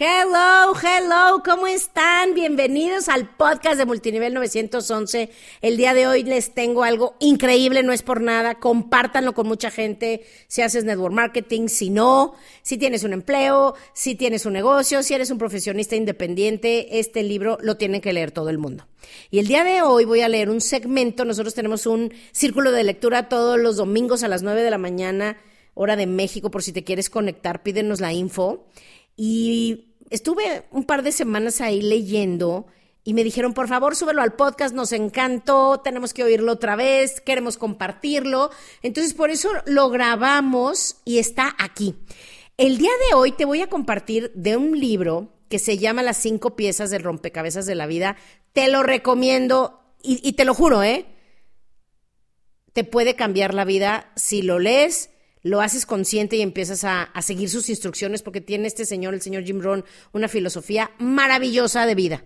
Hello, hello, ¿cómo están? Bienvenidos al podcast de Multinivel 911. El día de hoy les tengo algo increíble, no es por nada, compártanlo con mucha gente si haces network marketing, si no, si tienes un empleo, si tienes un negocio, si eres un profesionista independiente, este libro lo tiene que leer todo el mundo. Y el día de hoy voy a leer un segmento, nosotros tenemos un círculo de lectura todos los domingos a las 9 de la mañana, hora de México, por si te quieres conectar, pídenos la info. Y estuve un par de semanas ahí leyendo y me dijeron, por favor, súbelo al podcast, nos encantó, tenemos que oírlo otra vez, queremos compartirlo. Entonces, por eso lo grabamos y está aquí. El día de hoy te voy a compartir de un libro que se llama Las cinco piezas del rompecabezas de la vida. Te lo recomiendo y, y te lo juro, ¿eh? Te puede cambiar la vida si lo lees lo haces consciente y empiezas a, seguir sus instrucciones porque tiene este señor, el señor Jim Rohn, una filosofía maravillosa de vida.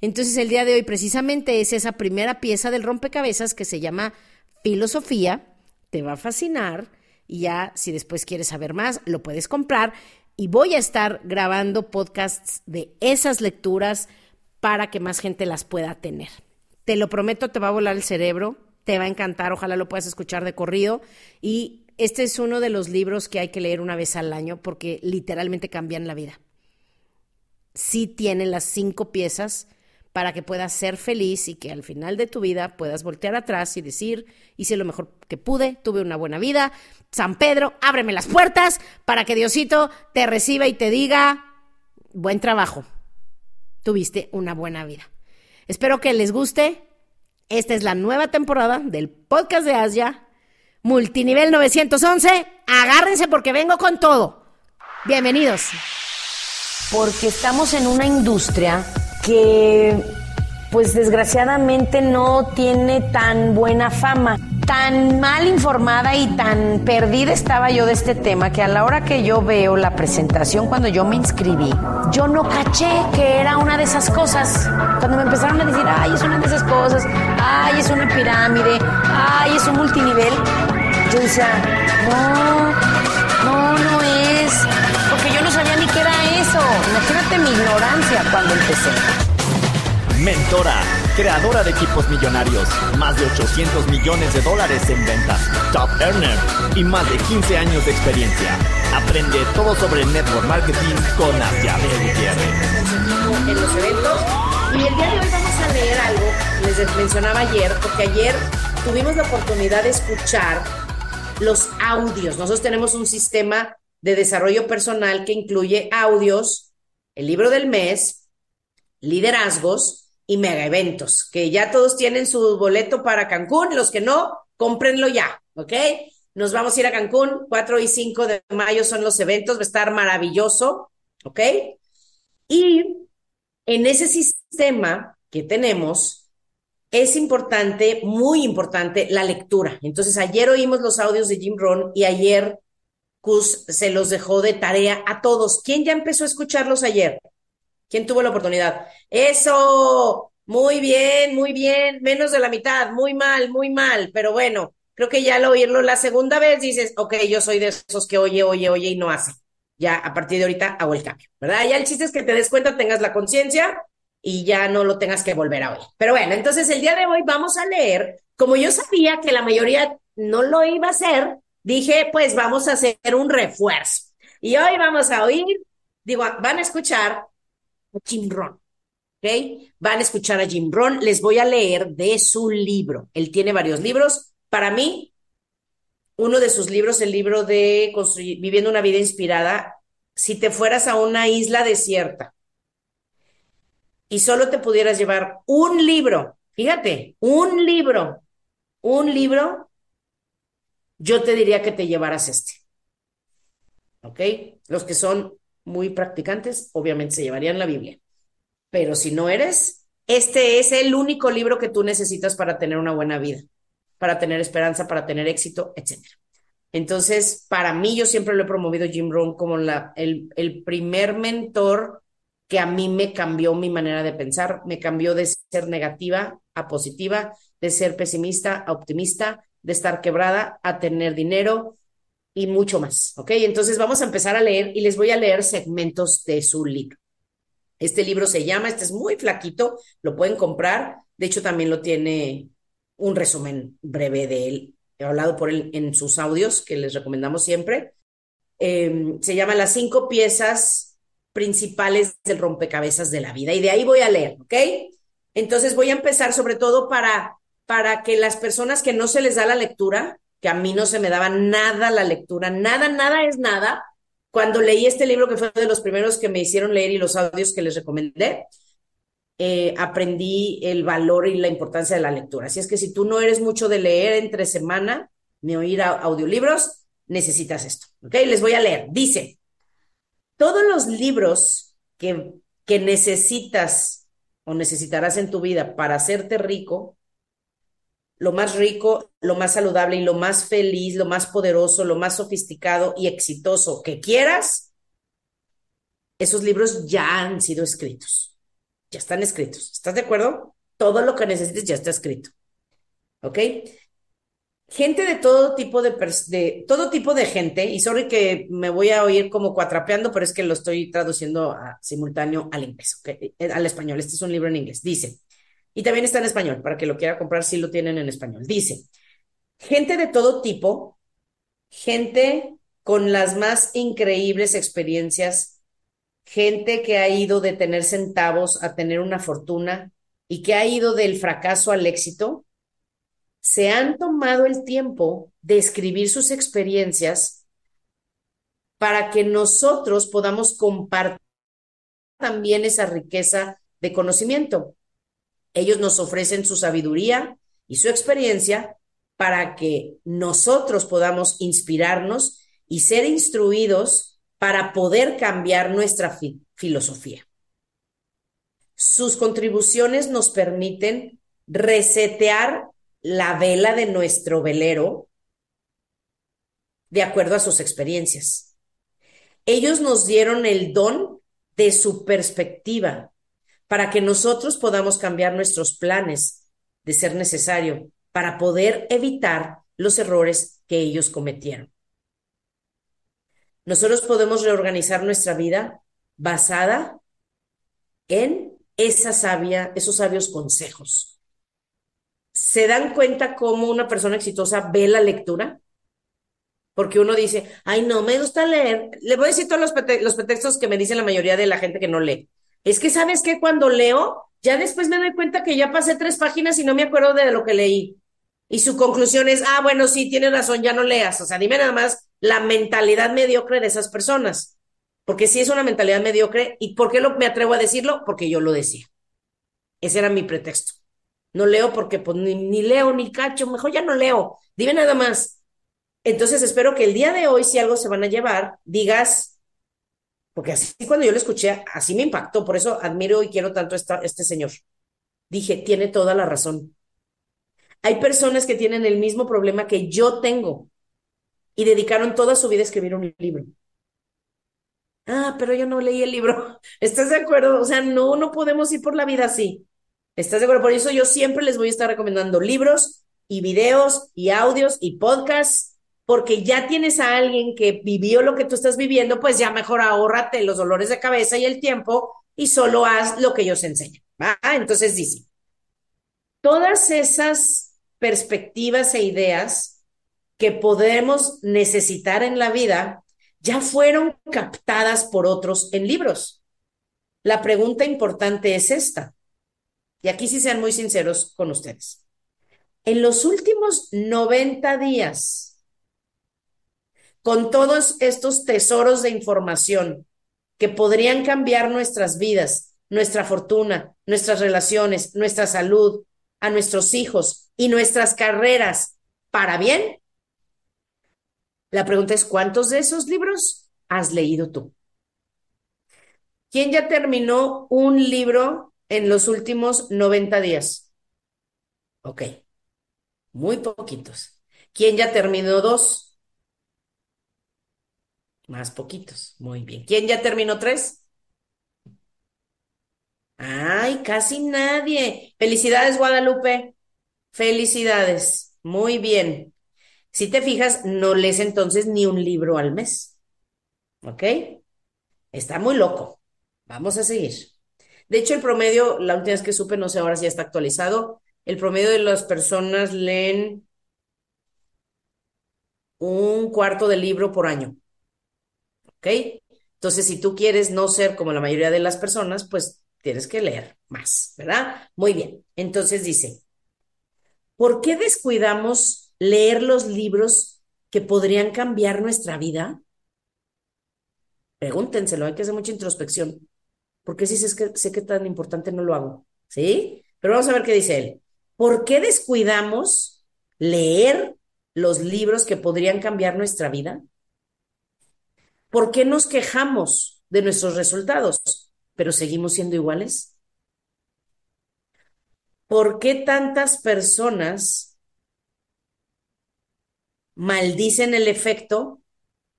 Entonces el día de hoy precisamente es esa primera pieza del rompecabezas que se llama filosofía, te va a fascinar y ya si después quieres saber más, lo puedes comprar y voy a estar grabando podcasts de esas lecturas para que más gente las pueda tener. Te lo prometo, te va a volar el cerebro, te va a encantar, ojalá lo puedas escuchar de corrido y este es uno de los libros que hay que leer una vez al año porque literalmente cambian la vida. Sí tiene las cinco piezas para que puedas ser feliz y que al final de tu vida puedas voltear atrás y decir, hice lo mejor que pude, tuve una buena vida. San Pedro, ábreme las puertas para que Diosito te reciba y te diga, buen trabajo, tuviste una buena vida. Espero que les guste. Esta es la nueva temporada del podcast de Asia Multinivel 911, agárrense porque vengo con todo. Bienvenidos. Porque estamos en una industria que, pues desgraciadamente, no tiene tan buena fama tan mal informada y tan perdida estaba yo de este tema que a la hora que yo veo la presentación cuando yo me inscribí, yo no caché que era una de esas cosas. Cuando me empezaron a decir, ay, es una de esas cosas, ay, es una pirámide, ay, es un multinivel, yo decía, no, no, no es, porque yo no sabía ni qué era eso. Imagínate mi ignorancia cuando empecé. Mentora creadora de equipos millonarios, más de 800 millones de dólares en ventas, top earner y más de 15 años de experiencia. Aprende todo sobre network marketing con Asia Gutiérrez. En los eventos. Y el día de hoy vamos a leer algo, les mencionaba ayer, porque ayer tuvimos la oportunidad de escuchar los audios. Nosotros tenemos un sistema de desarrollo personal que incluye audios, el libro del mes, liderazgos, y mega eventos, que ya todos tienen su boleto para Cancún, los que no, cómprenlo ya, ¿ok? Nos vamos a ir a Cancún, 4 y 5 de mayo son los eventos, va a estar maravilloso, ¿ok? Y en ese sistema que tenemos, es importante, muy importante, la lectura. Entonces, ayer oímos los audios de Jim Rohn y ayer Cus se los dejó de tarea a todos. ¿Quién ya empezó a escucharlos ayer? ¿Quién tuvo la oportunidad? Eso, muy bien, muy bien, menos de la mitad, muy mal, muy mal, pero bueno, creo que ya al oírlo la segunda vez dices, ok, yo soy de esos que oye, oye, oye y no hace. Ya a partir de ahorita hago el cambio, ¿verdad? Ya el chiste es que te des cuenta, tengas la conciencia y ya no lo tengas que volver a oír. Pero bueno, entonces el día de hoy vamos a leer, como yo sabía que la mayoría no lo iba a hacer, dije, pues vamos a hacer un refuerzo. Y hoy vamos a oír, digo, van a escuchar Jim Rohn. ¿Ok? Van a escuchar a Jim Rohn. Les voy a leer de su libro. Él tiene varios libros. Para mí, uno de sus libros, el libro de Viviendo una vida inspirada, si te fueras a una isla desierta y solo te pudieras llevar un libro, fíjate, un libro, un libro, yo te diría que te llevaras este. ¿Ok? Los que son muy practicantes, obviamente se llevarían la Biblia. Pero si no eres, este es el único libro que tú necesitas para tener una buena vida, para tener esperanza, para tener éxito, etc. Entonces, para mí, yo siempre lo he promovido Jim Rohn como el primer mentor que a mí me cambió mi manera de pensar, me cambió de ser negativa a positiva, de ser pesimista a optimista, de estar quebrada a tener dinero, y mucho más, ¿ok? Entonces vamos a empezar a leer y les voy a leer segmentos de su libro. Este libro se llama, este es muy flaquito, lo pueden comprar. De hecho, también lo tiene un resumen breve de él. He hablado por él en sus audios, que les recomendamos siempre. Eh, se llama Las cinco piezas principales del rompecabezas de la vida. Y de ahí voy a leer, ¿ok? Entonces voy a empezar sobre todo para, para que las personas que no se les da la lectura, que a mí no se me daba nada la lectura, nada, nada es nada. Cuando leí este libro, que fue de los primeros que me hicieron leer y los audios que les recomendé, eh, aprendí el valor y la importancia de la lectura. Así es que si tú no eres mucho de leer entre semana ni oír audiolibros, necesitas esto. ¿Ok? Les voy a leer. Dice, todos los libros que, que necesitas o necesitarás en tu vida para hacerte rico lo más rico, lo más saludable y lo más feliz, lo más poderoso, lo más sofisticado y exitoso que quieras, esos libros ya han sido escritos. Ya están escritos. ¿Estás de acuerdo? Todo lo que necesites ya está escrito. ¿Ok? Gente de todo tipo de, todo tipo de gente, y sorry que me voy a oír como cuatrapeando, pero es que lo estoy traduciendo a, simultáneo al inglés. Eh, al español. Este es un libro en inglés. Dice, y también está en español, para que lo quiera comprar si lo tienen en español. Dice, gente de todo tipo, gente con las más increíbles experiencias, gente que ha ido de tener centavos a tener una fortuna y que ha ido del fracaso al éxito, se han tomado el tiempo de escribir sus experiencias para que nosotros podamos compartir también esa riqueza de conocimiento. Ellos nos ofrecen su sabiduría y su experiencia para que nosotros podamos inspirarnos y ser instruidos para poder cambiar nuestra filosofía. Sus contribuciones nos permiten resetear la vela de nuestro velero de acuerdo a sus experiencias. Ellos nos dieron el don de su perspectiva para que nosotros podamos cambiar nuestros planes de ser necesario para poder evitar los errores que ellos cometieron. Nosotros podemos reorganizar nuestra vida basada en esa sabia, esos sabios consejos. ¿Se dan cuenta cómo una persona exitosa ve la lectura? Porque uno dice, ay, no, me gusta leer. Le voy a decir todos los, pretextos que me dicen la mayoría de la gente que no lee. Es que, ¿sabes qué? Cuando leo, ya después me doy cuenta que ya pasé tres páginas y no me acuerdo de lo que leí. Y su conclusión es, ah, bueno, sí, tienes razón, ya no leas. O sea, dime nada más la mentalidad mediocre de esas personas. Porque sí es una mentalidad mediocre. ¿Y por qué lo, me atrevo a decirlo? Porque yo lo decía. Ese era mi pretexto. No leo porque pues, ni, leo ni cacho, mejor ya no leo. Dime nada más. Entonces espero que el día de hoy, si algo se van a llevar, digas, porque así cuando yo lo escuché, así me impactó, por eso admiro y quiero tanto a este señor. Dije, tiene toda la razón. Hay personas que tienen el mismo problema que yo tengo y dedicaron toda su vida a escribir un libro. Ah, pero yo no leí el libro. ¿Estás de acuerdo? O sea, no, no podemos ir por la vida así. ¿Estás de acuerdo? Por eso yo siempre les voy a estar recomendando libros y videos y audios y podcasts porque ya tienes a alguien que vivió lo que tú estás viviendo, pues ya mejor ahórrate los dolores de cabeza y el tiempo y solo haz lo que ellos enseñan. ¿va? Entonces dice, todas esas perspectivas e ideas que podemos necesitar en la vida ya fueron captadas por otros en libros. La pregunta importante es esta, y aquí sí sean muy sinceros con ustedes. En los últimos 90 días, con todos estos tesoros de información que podrían cambiar nuestras vidas, nuestra fortuna, nuestras relaciones, nuestra salud, a nuestros hijos y nuestras carreras para bien? La pregunta es, ¿cuántos de esos libros has leído tú? ¿Quién ya terminó un libro en los últimos 90 días? Ok, muy poquitos. ¿Quién ya terminó dos? Más poquitos. Muy bien. ¿Quién ya terminó tres? Ay, casi nadie. Felicidades, Guadalupe. Felicidades. Muy bien. Si te fijas, no lees entonces ni un libro al mes. ¿Ok? Está muy loco. Vamos a seguir. De hecho, el promedio, la última vez que supe, no sé ahora si ya está actualizado, el promedio de las personas leen un cuarto de libro por año. ¿Ok? Entonces, si tú quieres no ser como la mayoría de las personas, pues tienes que leer más, ¿verdad? Muy bien. Entonces dice, ¿por qué descuidamos leer los libros que podrían cambiar nuestra vida? Pregúntenselo, hay que hacer mucha introspección. ¿Por qué si sé que, sé que tan importante no lo hago? ¿Sí? Pero vamos a ver qué dice él. ¿Por qué descuidamos leer los libros que podrían cambiar nuestra vida? ¿Por qué nos quejamos de nuestros resultados, pero seguimos siendo iguales? ¿Por qué tantas personas maldicen el efecto,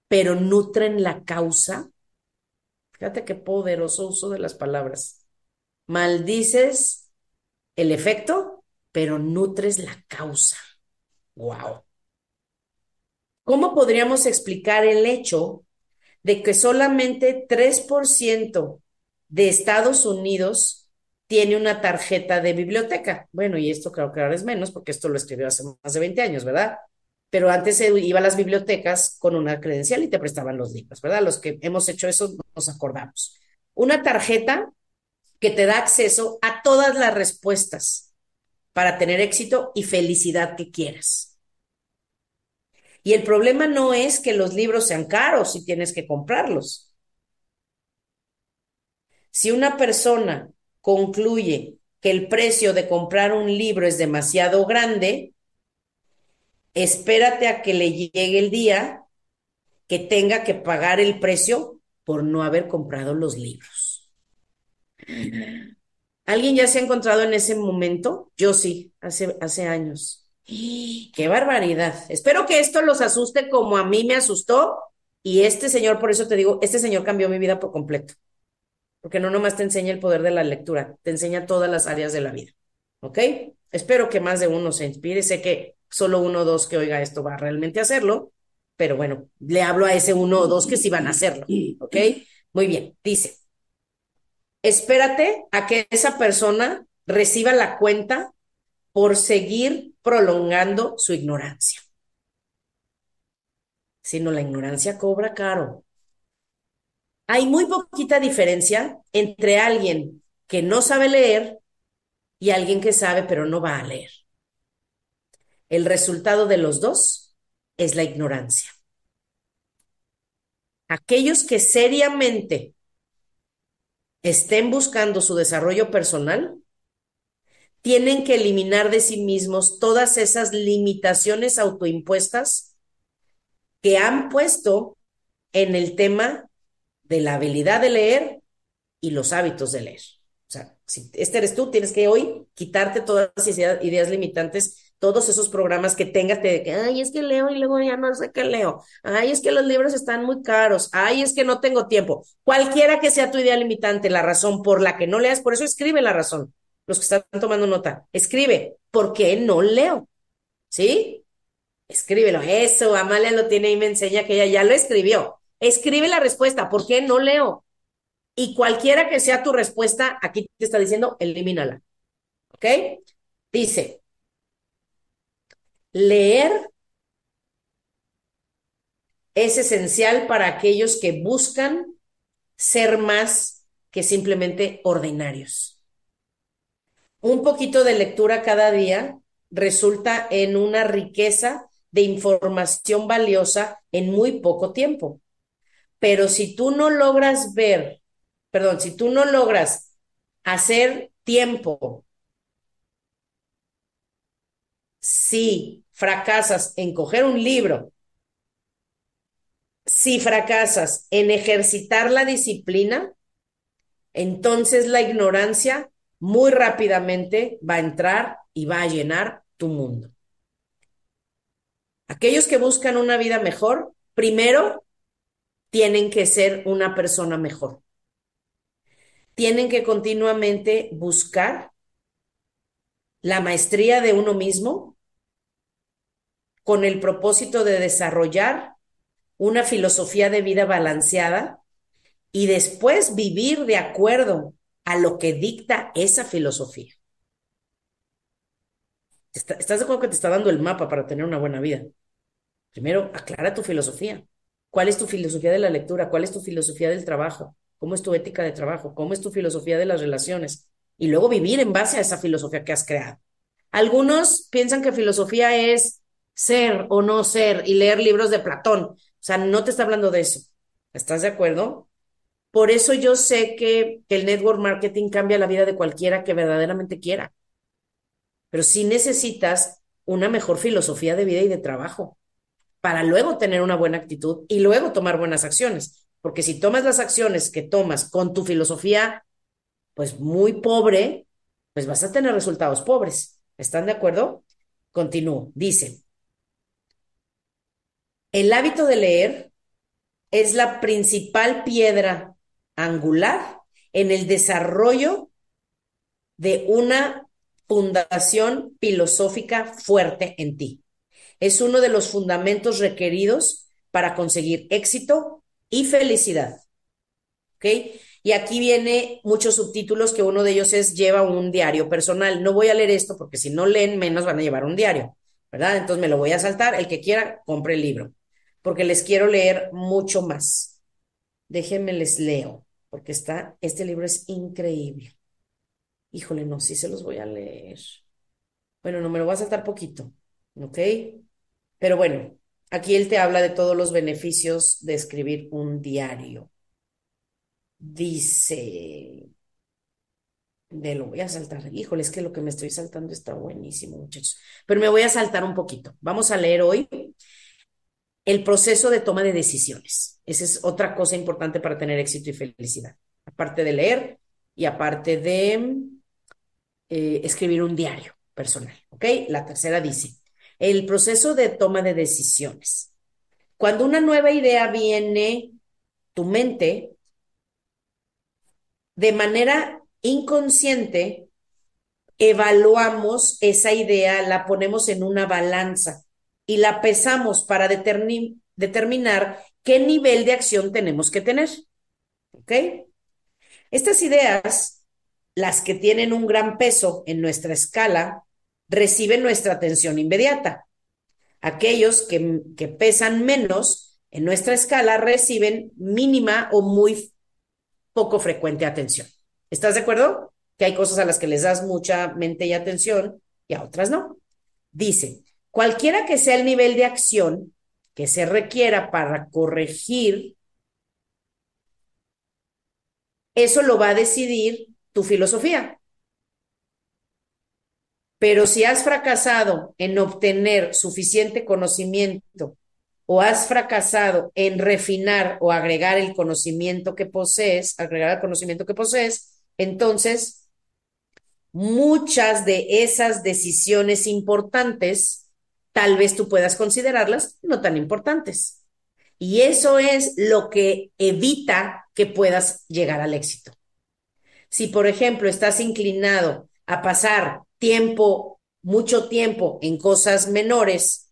pero nutren la causa? Fíjate qué poderoso uso de las palabras. Maldices el efecto, pero nutres la causa. Wow. ¿Cómo podríamos explicar el hecho de que solamente 3% de Estados Unidos tiene una tarjeta de biblioteca? Bueno, y esto creo que ahora es menos porque esto lo escribió hace más de 20 años, ¿verdad? Pero antes se iba a las bibliotecas con una credencial y te prestaban los libros, ¿verdad? Los que hemos hecho eso nos acordamos. Una tarjeta que te da acceso a todas las respuestas para tener éxito y felicidad que quieras. Y el problema no es que los libros sean caros y tienes que comprarlos. Si una persona concluye que el precio de comprar un libro es demasiado grande, espérate a que le llegue el día que tenga que pagar el precio por no haber comprado los libros. ¿Alguien ya se ha encontrado en ese momento? Yo sí, hace, hace años. ¡Qué barbaridad! Espero que esto los asuste como a mí me asustó y este señor, por eso te digo, este señor cambió mi vida por completo. Porque no nomás te enseña el poder de la lectura, te enseña todas las áreas de la vida. ¿Ok? Espero que más de uno se inspire. Sé que solo uno o dos que oiga esto va a realmente hacerlo, pero bueno, le hablo a ese uno o dos que sí van a hacerlo. ¿Ok? Muy bien, dice espérate a que esa persona reciba la cuenta por seguir prolongando su ignorancia. Si no, la ignorancia cobra caro. Hay muy poquita diferencia entre alguien que no sabe leer y alguien que sabe pero no va a leer. El resultado de los dos es la ignorancia. Aquellos que seriamente estén buscando su desarrollo personal, tienen que eliminar de sí mismos todas esas limitaciones autoimpuestas que han puesto en el tema de la habilidad de leer y los hábitos de leer. O sea, si este eres tú, tienes que hoy quitarte todas esas ideas limitantes todos esos programas que tengas de que, ay, es que leo y luego ya no sé qué leo, ay, es que los libros están muy caros, ay, es que no tengo tiempo. Cualquiera que sea tu idea limitante, la razón por la que no leas, por eso escribe la razón. Los que están tomando nota, escribe, ¿por qué no leo? ¿Sí? Escríbelo. Eso, Amalia lo tiene y me enseña que ella ya lo escribió. Escribe la respuesta, ¿por qué no leo? Y cualquiera que sea tu respuesta, aquí te está diciendo, elimínala. ¿Ok? Dice, Leer es esencial para aquellos que buscan ser más que simplemente ordinarios. Un poquito de lectura cada día resulta en una riqueza de información valiosa en muy poco tiempo. Pero si tú no logras ver, perdón, si tú no logras hacer tiempo, sí fracasas en coger un libro, si fracasas en ejercitar la disciplina, entonces la ignorancia muy rápidamente va a entrar y va a llenar tu mundo. Aquellos que buscan una vida mejor, primero tienen que ser una persona mejor. Tienen que continuamente buscar la maestría de uno mismo, con el propósito de desarrollar una filosofía de vida balanceada y después vivir de acuerdo a lo que dicta esa filosofía. ¿Estás de acuerdo que te está dando el mapa para tener una buena vida? Primero, aclara tu filosofía. ¿Cuál es tu filosofía de la lectura? ¿Cuál es tu filosofía del trabajo? ¿Cómo es tu ética de trabajo? ¿Cómo es tu filosofía de las relaciones? Y luego vivir en base a esa filosofía que has creado. Algunos piensan que filosofía es ser o no ser y leer libros de Platón. O sea, no te está hablando de eso. ¿Estás de acuerdo? Por eso yo sé que, el network marketing cambia la vida de cualquiera que verdaderamente quiera. Pero sí necesitas una mejor filosofía de vida y de trabajo para luego tener una buena actitud y luego tomar buenas acciones. Porque si tomas las acciones que tomas con tu filosofía, pues muy pobre, pues vas a tener resultados pobres. ¿Están de acuerdo? Continúo. Dice, el hábito de leer es la principal piedra angular en el desarrollo de una fundación filosófica fuerte en ti. Es uno de los fundamentos requeridos para conseguir éxito y felicidad. ¿Ok? Y aquí viene muchos subtítulos que uno de ellos es lleva un diario personal. No voy a leer esto porque si no leen menos van a llevar un diario, ¿verdad? Entonces me lo voy a saltar. El que quiera, compre el libro, porque les quiero leer mucho más. Déjenme les leo, porque está, este libro es increíble. Híjole, no, sí se los voy a leer. Bueno, no me lo voy a saltar poquito, ¿ok? Pero bueno, aquí él te habla de todos los beneficios de escribir un diario. Dice, de lo voy a saltar. Híjole, es que lo que me estoy saltando está buenísimo, muchachos. Pero me voy a saltar un poquito. Vamos a leer hoy el proceso de toma de decisiones. Esa es otra cosa importante para tener éxito y felicidad. Aparte de leer y aparte de eh, escribir un diario personal. ¿Ok? La tercera dice, el proceso de toma de decisiones. Cuando una nueva idea viene tu mente, de manera inconsciente, evaluamos esa idea, la ponemos en una balanza y la pesamos para determinar qué nivel de acción tenemos que tener. ¿Ok? Estas ideas, las que tienen un gran peso en nuestra escala, reciben nuestra atención inmediata. Aquellos que, que pesan menos en nuestra escala reciben mínima o muy poco frecuente atención. ¿Estás de acuerdo? Que hay cosas a las que les das mucha mente y atención y a otras no. Dice, cualquiera que sea el nivel de acción que se requiera para corregir, eso lo va a decidir tu filosofía. Pero si has fracasado en obtener suficiente conocimiento o has fracasado en refinar o agregar el conocimiento que posees, agregar el conocimiento que posees, entonces muchas de esas decisiones importantes, tal vez tú puedas considerarlas no tan importantes. Y eso es lo que evita que puedas llegar al éxito. Si, por ejemplo, estás inclinado a pasar tiempo, mucho tiempo en cosas menores,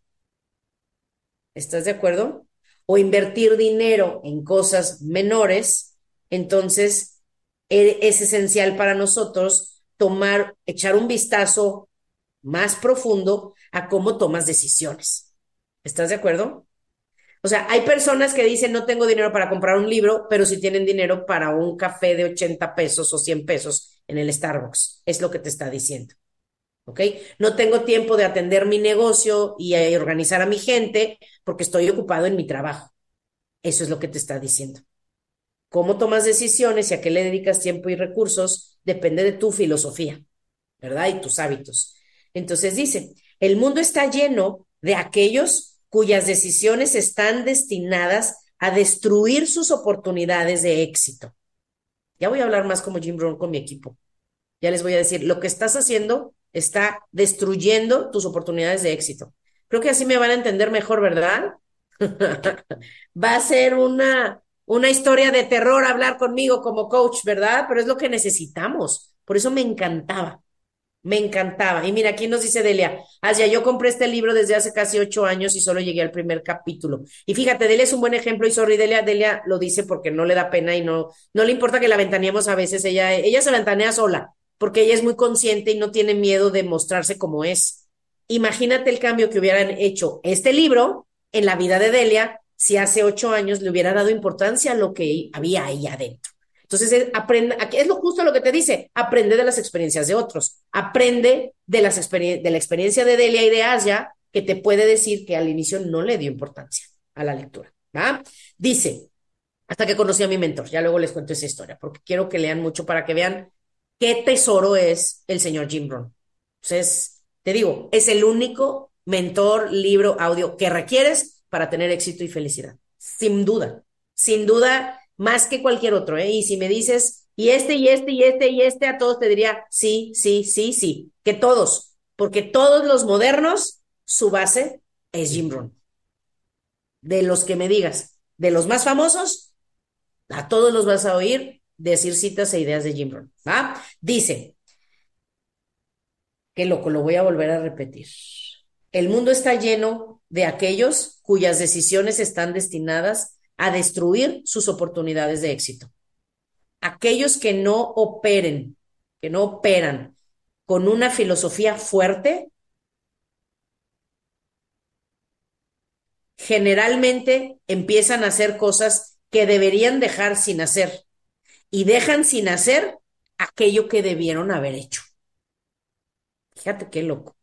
¿estás de acuerdo? O invertir dinero en cosas menores, entonces e, es esencial para nosotros tomar, echar un vistazo más profundo a cómo tomas decisiones. ¿Estás de acuerdo? O sea, hay personas que dicen no tengo dinero para comprar un libro, pero sí tienen dinero para un café de 80 pesos o 100 pesos en el Starbucks. Es lo que te está diciendo. ¿ok? No tengo tiempo de atender mi negocio y organizar a mi gente porque estoy ocupado en mi trabajo. Eso es lo que te está diciendo. Cómo tomas decisiones y a qué le dedicas tiempo y recursos depende de tu filosofía, ¿verdad? Y tus hábitos. Entonces dice, el mundo está lleno de aquellos cuyas decisiones están destinadas a destruir sus oportunidades de éxito. Ya voy a hablar más como Jim Brown con mi equipo. Ya les voy a decir, lo que estás haciendo está destruyendo tus oportunidades de éxito. Creo que así me van a entender mejor, ¿verdad? Va a ser una, una historia de terror hablar conmigo como coach, ¿verdad? Pero es lo que necesitamos. Por eso me encantaba. Me encantaba. Y mira, aquí nos dice Delia, Asia, yo compré este libro desde hace casi ocho años y solo llegué al primer capítulo. Y fíjate, Delia es un buen ejemplo y sorry, Delia, Delia lo dice porque no le da pena y no, no le importa que la ventaneemos a veces. Ella, ella se ventanea sola porque ella es muy consciente y no tiene miedo de mostrarse como es. Imagínate el cambio que hubieran hecho este libro en la vida de Delia si hace ocho años le hubiera dado importancia a lo que había ahí adentro. Entonces, es lo justo lo que te dice, aprende de las experiencias de otros, aprende de, las de la experiencia de Delia y de Asia, que te puede decir que al inicio no le dio importancia a la lectura. Dice, hasta que conocí a mi mentor, ya luego les cuento esa historia, porque quiero que lean mucho para que vean qué tesoro es el señor Jim Brown. Entonces, te digo, es el único mentor, libro, audio que requieres para tener éxito y felicidad. Sin duda, sin duda más que cualquier otro, ¿eh? Y si me dices, y este, y este, y este, y este, a todos te diría, sí, sí, sí, sí, que todos, porque todos los modernos, su base es Jim Rohn. De los que me digas, de los más famosos, a todos los vas a oír decir citas e ideas de Jim Rohn. ¿va? Dice, qué loco, lo voy a volver a repetir. El mundo está lleno de aquellos cuyas decisiones están destinadas a destruir sus oportunidades de éxito. Aquellos que no operen, que no operan con una filosofía fuerte, generalmente empiezan a hacer cosas que deberían dejar sin hacer y dejan sin hacer aquello que debieron haber hecho. Fíjate qué loco.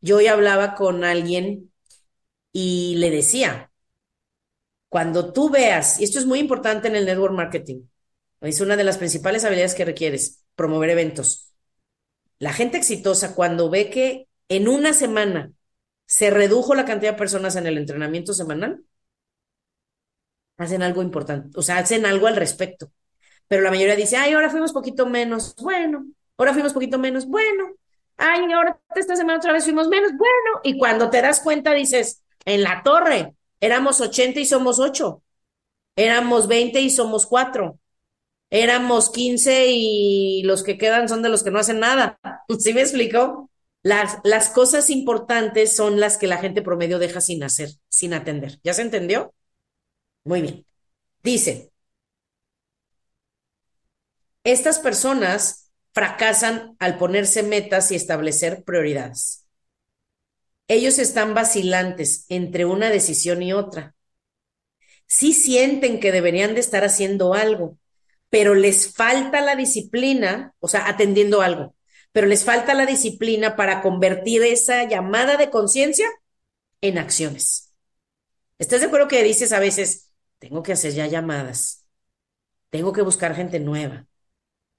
Yo hoy hablaba con alguien y le decía, cuando tú veas, y esto es muy importante en el network marketing, es una de las principales habilidades que requieres, promover eventos. La gente exitosa, cuando ve que en una semana se redujo la cantidad de personas en el entrenamiento semanal, hacen algo importante, o sea, hacen algo al respecto. Pero la mayoría dice, ay, ahora fuimos poquito menos, bueno, ahora fuimos poquito menos, bueno, ay, ahora esta semana otra vez fuimos menos, bueno, y cuando te das cuenta dices, en la torre. Éramos 80 y somos 8. Éramos 20 y somos 4. Éramos 15 y los que quedan son de los que no hacen nada. ¿Sí me explico? Las, las cosas importantes son las que la gente promedio deja sin hacer, sin atender. ¿Ya se entendió? Muy bien. Dice, estas personas fracasan al ponerse metas y establecer prioridades ellos están vacilantes entre una decisión y otra. Sí sienten que deberían de estar haciendo algo, pero les falta la disciplina, o sea, atendiendo algo, pero les falta la disciplina para convertir esa llamada de conciencia en acciones. ¿Estás de acuerdo que dices a veces, tengo que hacer ya llamadas, tengo que buscar gente nueva,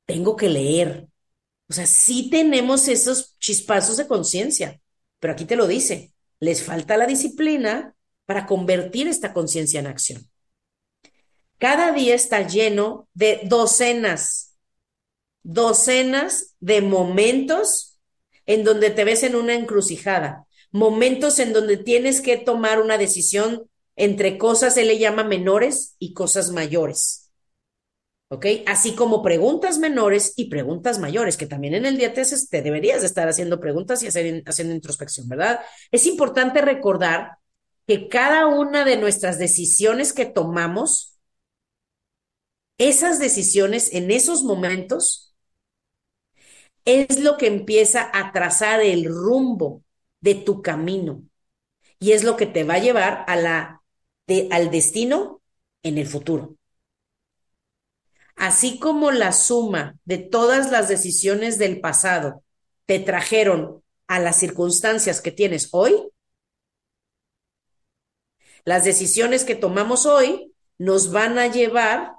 tengo que leer? O sea, sí tenemos esos chispazos de conciencia, pero aquí te lo dice, les falta la disciplina para convertir esta conciencia en acción. Cada día está lleno de docenas, docenas de momentos en donde te ves en una encrucijada, momentos en donde tienes que tomar una decisión entre cosas, él le llama menores y cosas mayores. ¿Ok? Así como preguntas menores y preguntas mayores, que también en el día te, te deberías de estar haciendo preguntas y hacer, haciendo introspección, ¿verdad? Es importante recordar que cada una de nuestras decisiones que tomamos, esas decisiones en esos momentos, es lo que empieza a trazar el rumbo de tu camino y es lo que te va a llevar a la, al destino en el futuro así como la suma de todas las decisiones del pasado te trajeron a las circunstancias que tienes hoy, las decisiones que tomamos hoy nos van a llevar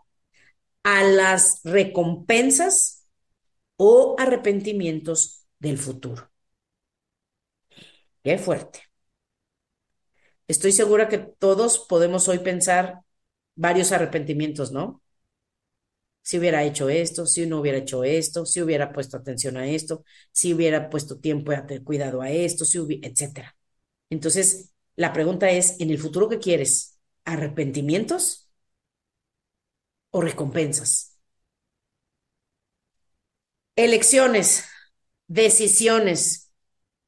a las recompensas o arrepentimientos del futuro. Qué fuerte. Estoy segura que todos podemos hoy pensar varios arrepentimientos, ¿no? Si hubiera hecho esto, si no hubiera hecho esto, si hubiera puesto atención a esto, si hubiera puesto tiempo y cuidado a esto, si hubiera, etcétera. Entonces, la pregunta es, ¿en el futuro qué quieres? ¿Arrepentimientos o recompensas? Elecciones, decisiones,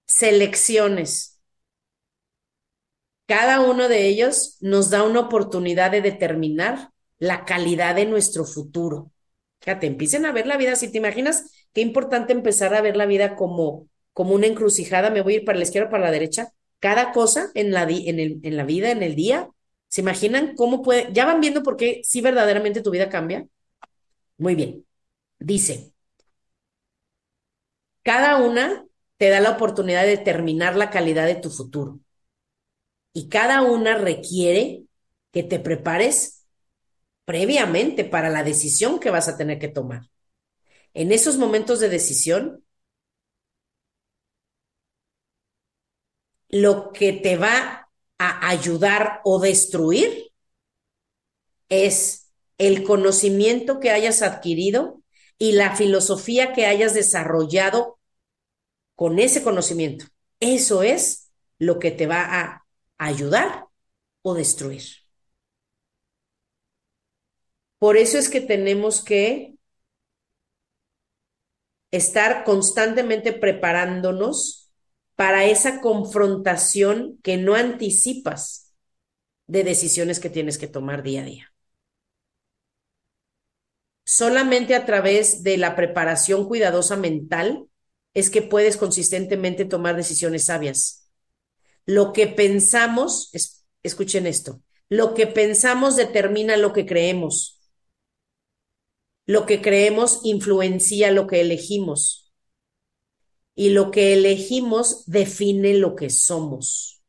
selecciones. Cada uno de ellos nos da una oportunidad de determinar la calidad de nuestro futuro. Fíjate, empiecen a ver la vida. Si te imaginas qué importante empezar a ver la vida como, como una encrucijada, me voy a ir para la izquierda o para la derecha. Cada cosa en la, en, el, en la vida, en el día, ¿se imaginan cómo puede? ¿Ya van viendo por qué si verdaderamente tu vida cambia? Muy bien. Dice, cada una te da la oportunidad de determinar la calidad de tu futuro. Y cada una requiere que te prepares previamente para la decisión que vas a tener que tomar. En esos momentos de decisión, lo que te va a ayudar o destruir es el conocimiento que hayas adquirido y la filosofía que hayas desarrollado con ese conocimiento. Eso es lo que te va a ayudar o destruir. Por eso es que tenemos que estar constantemente preparándonos para esa confrontación que no anticipas de decisiones que tienes que tomar día a día. Solamente a través de la preparación cuidadosa mental es que puedes consistentemente tomar decisiones sabias. Lo que pensamos, escuchen esto, lo que pensamos determina lo que creemos. Lo que creemos influencia lo que elegimos. Y lo que elegimos define lo que somos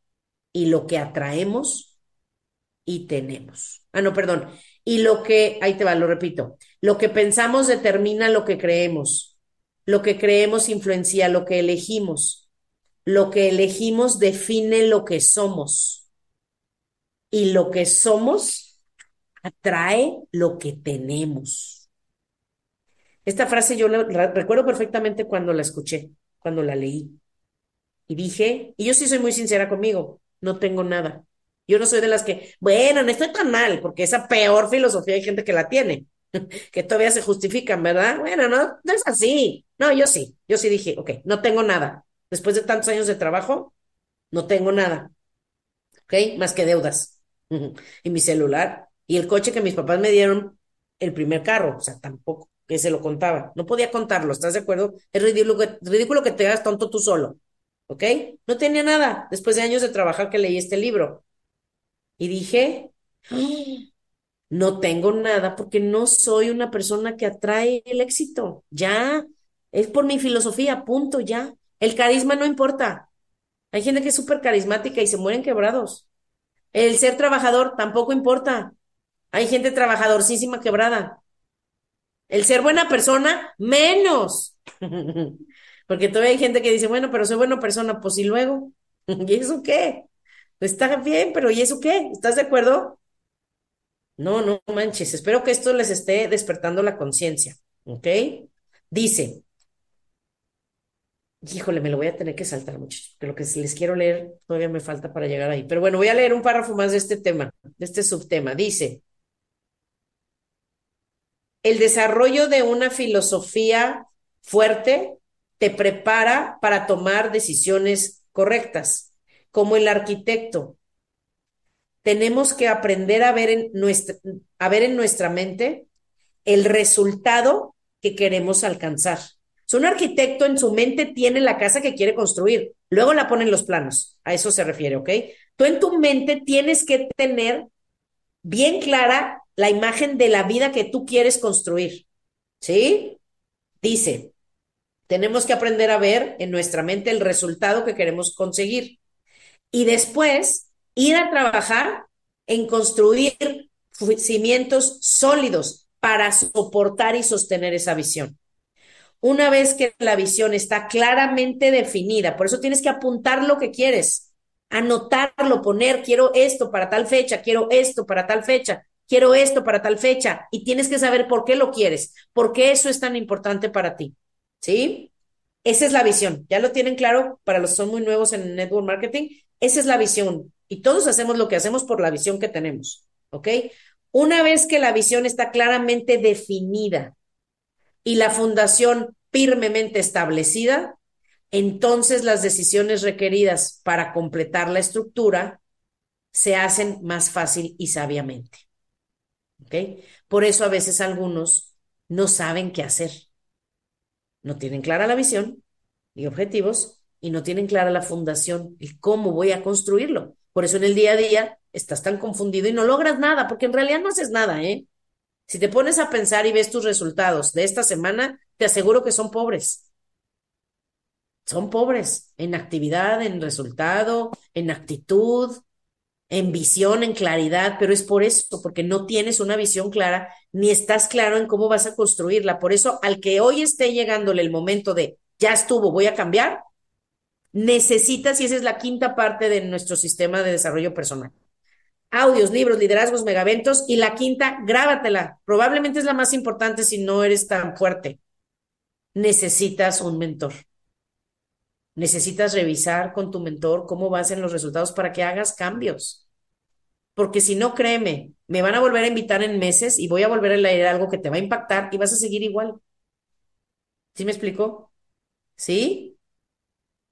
y lo que atraemos y tenemos. Ah, no, perdón. Y lo que, ahí te va, lo repito, lo que pensamos determina lo que creemos. Lo que creemos influencia lo que elegimos. Lo que elegimos define lo que somos. Y lo que somos atrae lo que tenemos. Esta frase yo la, recuerdo perfectamente cuando la escuché, cuando la leí. Y dije, y yo sí soy muy sincera conmigo, no tengo nada. Yo no soy de las que, bueno, no estoy tan mal, porque esa peor filosofía hay gente que la tiene, que todavía se justifican, ¿verdad? Bueno, no, no es así. No, yo sí, yo sí dije, ok, no tengo nada. Después de tantos años de trabajo, no tengo nada. ¿Ok? Más que deudas. Y mi celular y el coche que mis papás me dieron, el primer carro, o sea, tampoco que se lo contaba. No podía contarlo, ¿estás de acuerdo? Es ridículo que, te hagas tonto tú solo. ¿Ok? No tenía nada después de años de trabajar que leí este libro. Y dije, no tengo nada porque no soy una persona que atrae el éxito. Ya, es por mi filosofía, punto, ya. El carisma no importa. Hay gente que es súper carismática y se mueren quebrados. El ser trabajador tampoco importa. Hay gente trabajadorcísima quebrada. El ser buena persona, menos. Porque todavía hay gente que dice, bueno, pero soy buena persona, pues y luego, ¿y eso qué? Está bien, pero ¿y eso qué? ¿Estás de acuerdo? No, no manches. Espero que esto les esté despertando la conciencia. ¿Ok? Dice, híjole, me lo voy a tener que saltar, mucho, que lo que les quiero leer todavía me falta para llegar ahí. Pero bueno, voy a leer un párrafo más de este tema, de este subtema. Dice, el desarrollo de una filosofía fuerte te prepara para tomar decisiones correctas como el arquitecto. Tenemos que aprender a ver en nuestra, a ver en nuestra mente el resultado que queremos alcanzar. un arquitecto en su mente tiene la casa que quiere construir, luego la pone en los planos. A eso se refiere, ¿ok? Tú en tu mente tienes que tener bien clara la imagen de la vida que tú quieres construir. ¿Sí? Dice, tenemos que aprender a ver en nuestra mente el resultado que queremos conseguir y después ir a trabajar en construir cimientos sólidos para soportar y sostener esa visión. Una vez que la visión está claramente definida, por eso tienes que apuntar lo que quieres, anotarlo, poner, quiero esto para tal fecha, quiero esto para tal fecha, quiero esto para tal fecha, y tienes que saber por qué lo quieres, por qué eso es tan importante para ti. ¿Sí? Esa es la visión. ¿Ya lo tienen claro para los que son muy nuevos en network marketing? Esa es la visión. Y todos hacemos lo que hacemos por la visión que tenemos. ¿Ok? Una vez que la visión está claramente definida y la fundación firmemente establecida, entonces las decisiones requeridas para completar la estructura se hacen más fácil y sabiamente. ¿Ok? Por eso a veces algunos no saben qué hacer. No tienen clara la visión y objetivos y no tienen clara la fundación y cómo voy a construirlo. Por eso en el día a día estás tan confundido y no logras nada, porque en realidad no haces nada, ¿eh? Si te pones a pensar y ves tus resultados de esta semana, te aseguro que son pobres. Son pobres en actividad, en resultado, en actitud, en visión, en claridad, pero es por eso, porque no tienes una visión clara ni estás claro en cómo vas a construirla. Por eso, al que hoy esté llegándole el momento de ya estuvo, voy a cambiar, necesitas, y esa es la quinta parte de nuestro sistema de desarrollo personal. Audios, libros, liderazgos, megaventos, y la quinta, grábatela. Probablemente es la más importante si no eres tan fuerte. Necesitas un mentor. Necesitas revisar con tu mentor cómo vas en los resultados para que hagas cambios. Porque si no, créeme, me van a volver a invitar en meses y voy a volver a leer algo que te va a impactar y vas a seguir igual. ¿Sí me explico? ¿Sí?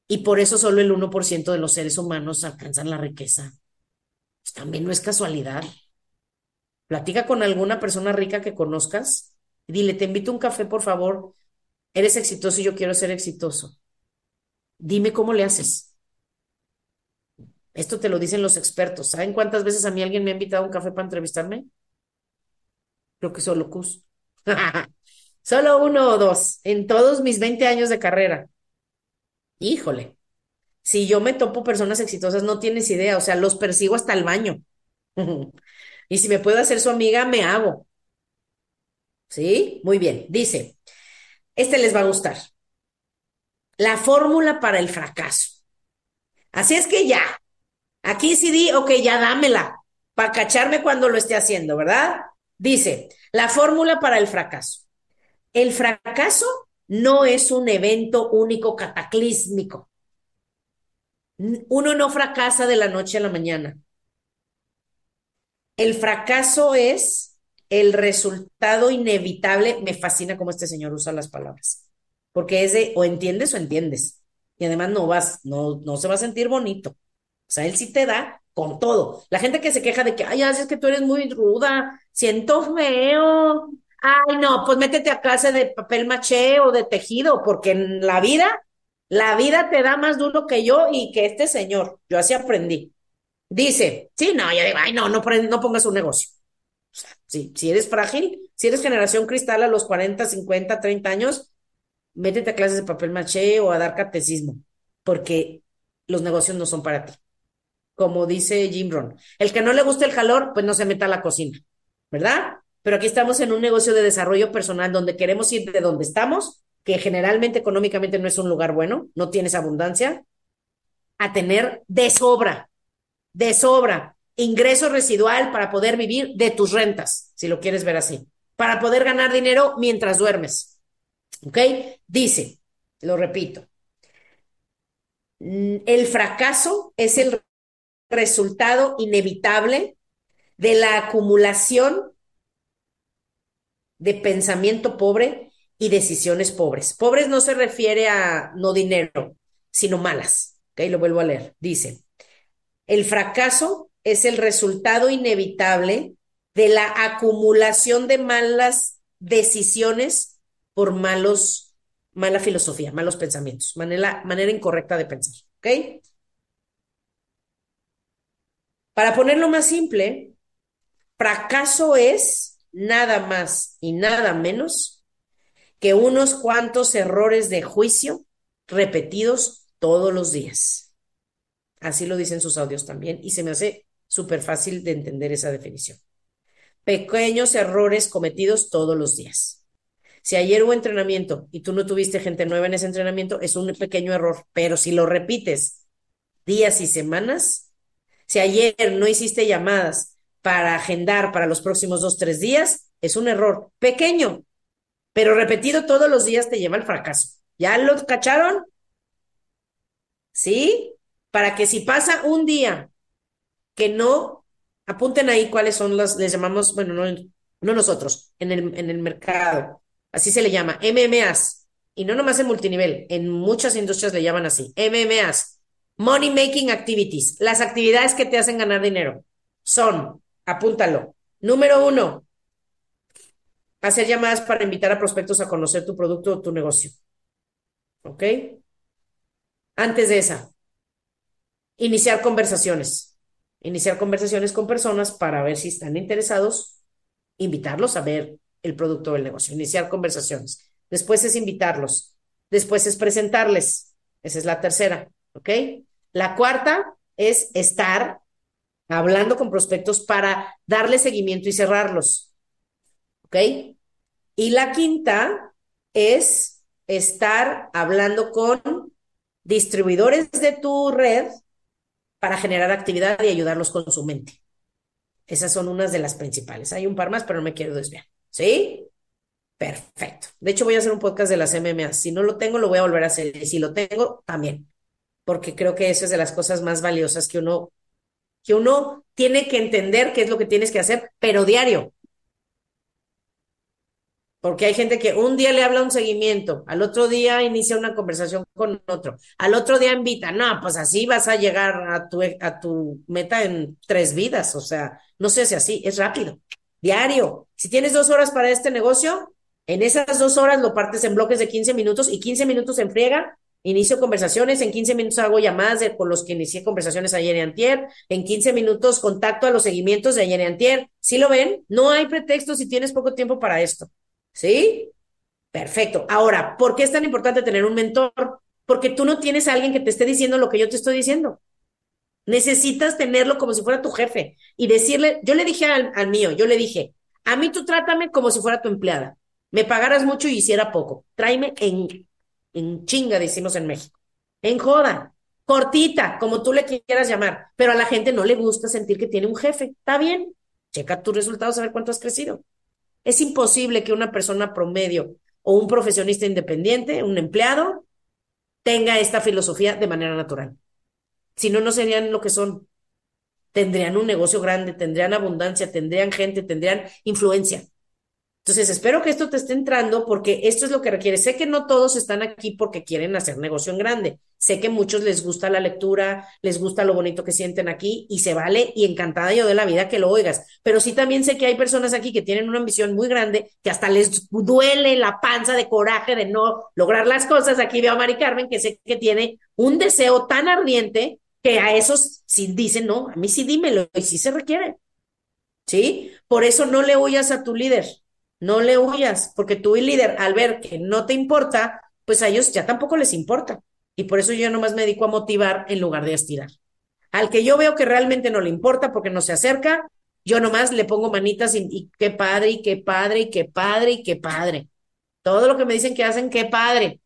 Y por eso solo el 1% de los seres humanos alcanzan la riqueza. Pues también no es casualidad. Platica con alguna persona rica que conozcas y dile, te invito a un café, por favor. Eres exitoso y yo quiero ser exitoso. Dime cómo le haces. Esto te lo dicen los expertos. ¿Saben cuántas veces a mí alguien me ha invitado a un café para entrevistarme? Creo que solo Cus. solo uno o dos en todos mis 20 años de carrera. Híjole. Si yo me topo personas exitosas, no tienes idea. O sea, los persigo hasta el baño. y si me puedo hacer su amiga, me hago. ¿Sí? Muy bien. Dice, este les va a gustar la fórmula para el fracaso. Así es que ya, aquí sí di, ok, ya dámela, para cacharme cuando lo esté haciendo, ¿verdad? Dice, la fórmula para el fracaso. El fracaso no es un evento único cataclísmico. Uno no fracasa de la noche a la mañana. El fracaso es el resultado inevitable. Me fascina cómo este señor usa las palabras porque es de o entiendes o entiendes. Y además no vas, no, no se va a sentir bonito. O sea, él sí te da con todo. La gente que se queja de que, ay, es que tú eres muy ruda, siento feo. Ay, no, pues métete a clase de papel maché o de tejido, porque en la vida, la vida te da más duro que yo y que este señor. Yo así aprendí. Dice, sí, no, yo digo, ay, no, no, no pongas un negocio. O sea, si, si eres frágil, si eres generación cristal a los 40, 50, 30 años, métete a clases de papel maché o a dar catecismo, porque los negocios no son para ti. Como dice Jim Rohn, el que no le gusta el calor, pues no se meta a la cocina, ¿verdad? Pero aquí estamos en un negocio de desarrollo personal donde queremos ir de donde estamos, que generalmente económicamente no es un lugar bueno, no tienes abundancia, a tener de sobra, de sobra, ingreso residual para poder vivir de tus rentas, si lo quieres ver así, para poder ganar dinero mientras duermes ¿Ok? Dice, lo repito, mm, el fracaso es el resultado inevitable de la acumulación de pensamiento pobre y decisiones pobres. Pobres no se refiere a no dinero, sino malas. ¿Ok? Lo vuelvo a leer. Dice, el fracaso es el resultado inevitable de la acumulación de malas decisiones por malos, mala filosofía, malos pensamientos, manera, manera incorrecta de pensar. ¿Ok? Para ponerlo más simple, fracaso es nada más y nada menos que unos cuantos errores de juicio repetidos todos los días. Así lo dicen sus audios también y se me hace súper fácil de entender esa definición. Pequeños errores cometidos todos los días. Si ayer hubo entrenamiento y tú no tuviste gente nueva en ese entrenamiento, es un pequeño error, pero si lo repites días y semanas, si ayer no hiciste llamadas para agendar para los próximos dos, tres días, es un error pequeño, pero repetido todos los días te lleva al fracaso. ¿Ya lo cacharon? ¿Sí? Para que si pasa un día que no, apunten ahí cuáles son las, les llamamos, bueno, no, no nosotros, en el, en el mercado, así se le llama, MMAs, y no nomás en multinivel, en muchas industrias le llaman así, MMAs, Money Making Activities, las actividades que te hacen ganar dinero son, apúntalo, número uno, hacer llamadas para invitar a prospectos a conocer tu producto o tu negocio. ¿Ok? Antes de esa, iniciar conversaciones. Iniciar conversaciones con personas para ver si están interesados, invitarlos a ver el producto o el negocio, iniciar conversaciones. Después es invitarlos. Después es presentarles. Esa es la tercera, ¿ok? La cuarta es estar hablando con prospectos para darle seguimiento y cerrarlos, ¿ok? Y la quinta es estar hablando con distribuidores de tu red para generar actividad y ayudarlos con su mente. Esas son unas de las principales. Hay un par más, pero no me quiero desviar. ¿Sí? Perfecto. De hecho, voy a hacer un podcast de las MMA. Si no lo tengo, lo voy a volver a hacer. Y si lo tengo, también. Porque creo que eso es de las cosas más valiosas que uno, que uno tiene que entender qué es lo que tienes que hacer, pero diario. Porque hay gente que un día le habla un seguimiento, al otro día inicia una conversación con otro, al otro día invita. No, pues así vas a llegar a tu, a tu meta en tres vidas. O sea, no sé si así, es rápido, diario. Si tienes dos horas para este negocio, en esas dos horas lo partes en bloques de 15 minutos y 15 minutos en friega. Inicio conversaciones, en 15 minutos hago llamadas de, con los que inicié conversaciones ayer y antier, en 15 minutos contacto a los seguimientos de ayer y antier. ¿Sí lo ven? No hay pretexto si tienes poco tiempo para esto. ¿Sí? Perfecto. Ahora, ¿por qué es tan importante tener un mentor? Porque tú no tienes a alguien que te esté diciendo lo que yo te estoy diciendo. Necesitas tenerlo como si fuera tu jefe y decirle, yo le dije al, mío, yo le dije, a mí tú trátame como si fuera tu empleada. Me pagaras mucho y hiciera poco. Tráeme en, en chinga, decimos en México. En joda. Cortita, como tú le quieras llamar. Pero a la gente no le gusta sentir que tiene un jefe. Está bien. Checa tus resultados a ver cuánto has crecido. Es imposible que una persona promedio o un profesionista independiente, un empleado, tenga esta filosofía de manera natural. Si no, no serían lo que son. Tendrían un negocio grande, tendrían abundancia, tendrían gente, tendrían influencia. Entonces, espero que esto te esté entrando porque esto es lo que requiere. Sé que no todos están aquí porque quieren hacer negocio en grande. Sé que muchos les gusta la lectura, les gusta lo bonito que sienten aquí y se vale y encantada yo de la vida que lo oigas. Pero sí también sé que hay personas aquí que tienen una ambición muy grande, que hasta les duele la panza de coraje de no lograr las cosas. Aquí veo a Mari Carmen que sé que tiene un deseo tan ardiente que a esos sí dicen, no, a mí sí dímelo y sí se requiere. ¿Sí? Por eso no le huyas a tu líder no le huyas, porque tú y líder, al ver que no te importa, pues a ellos ya tampoco les importa. Y por eso yo nomás me dedico a motivar en lugar de estirar. Al que yo veo que realmente no le importa porque no se acerca, yo nomás le pongo manitas y, qué padre, y qué padre, y qué padre, y qué padre. Todo lo que me dicen que hacen, qué padre.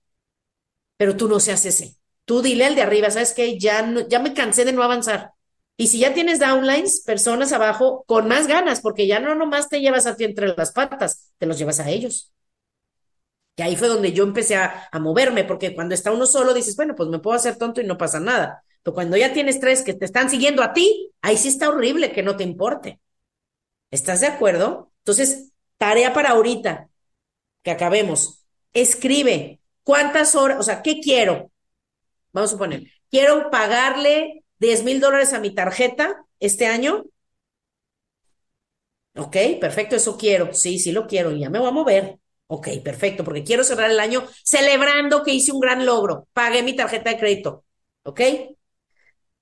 Pero tú no seas ese. Tú dile al de arriba, ¿sabes qué? Ya, ya me cansé de no avanzar. Y si ya tienes downlines, personas abajo, con más ganas, porque ya no nomás te llevas a ti entre las patas, te los llevas a ellos. Y ahí fue donde yo empecé a, moverme, porque cuando está uno solo dices, bueno, pues me puedo hacer tonto y no pasa nada. Pero cuando ya tienes tres que te están siguiendo a ti, ahí sí está horrible que no te importe. ¿Estás de acuerdo? Entonces, tarea para ahorita, que acabemos. Escribe cuántas horas, o sea, ¿qué quiero? Vamos a suponer, quiero pagarle 10 mil dólares a mi tarjeta este año. Ok, perfecto, eso quiero. Sí, sí lo quiero y ya me voy a mover. Ok, perfecto, porque quiero cerrar el año celebrando que hice un gran logro. Pagué mi tarjeta de crédito. Ok,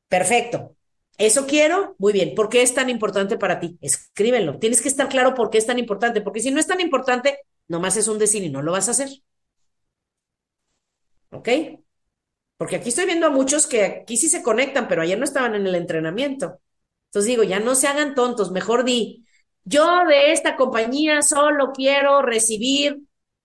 perfecto. ¿Eso quiero? Muy bien. ¿Por qué es tan importante para ti? Escríbelo. Tienes que estar claro por qué es tan importante, porque si no es tan importante, nomás es un decir y no lo vas a hacer. ¿Ok? Porque aquí estoy viendo a muchos que aquí sí se conectan, pero ayer no estaban en el entrenamiento. Entonces digo, ya no se hagan tontos, mejor di, yo de esta compañía solo quiero recibir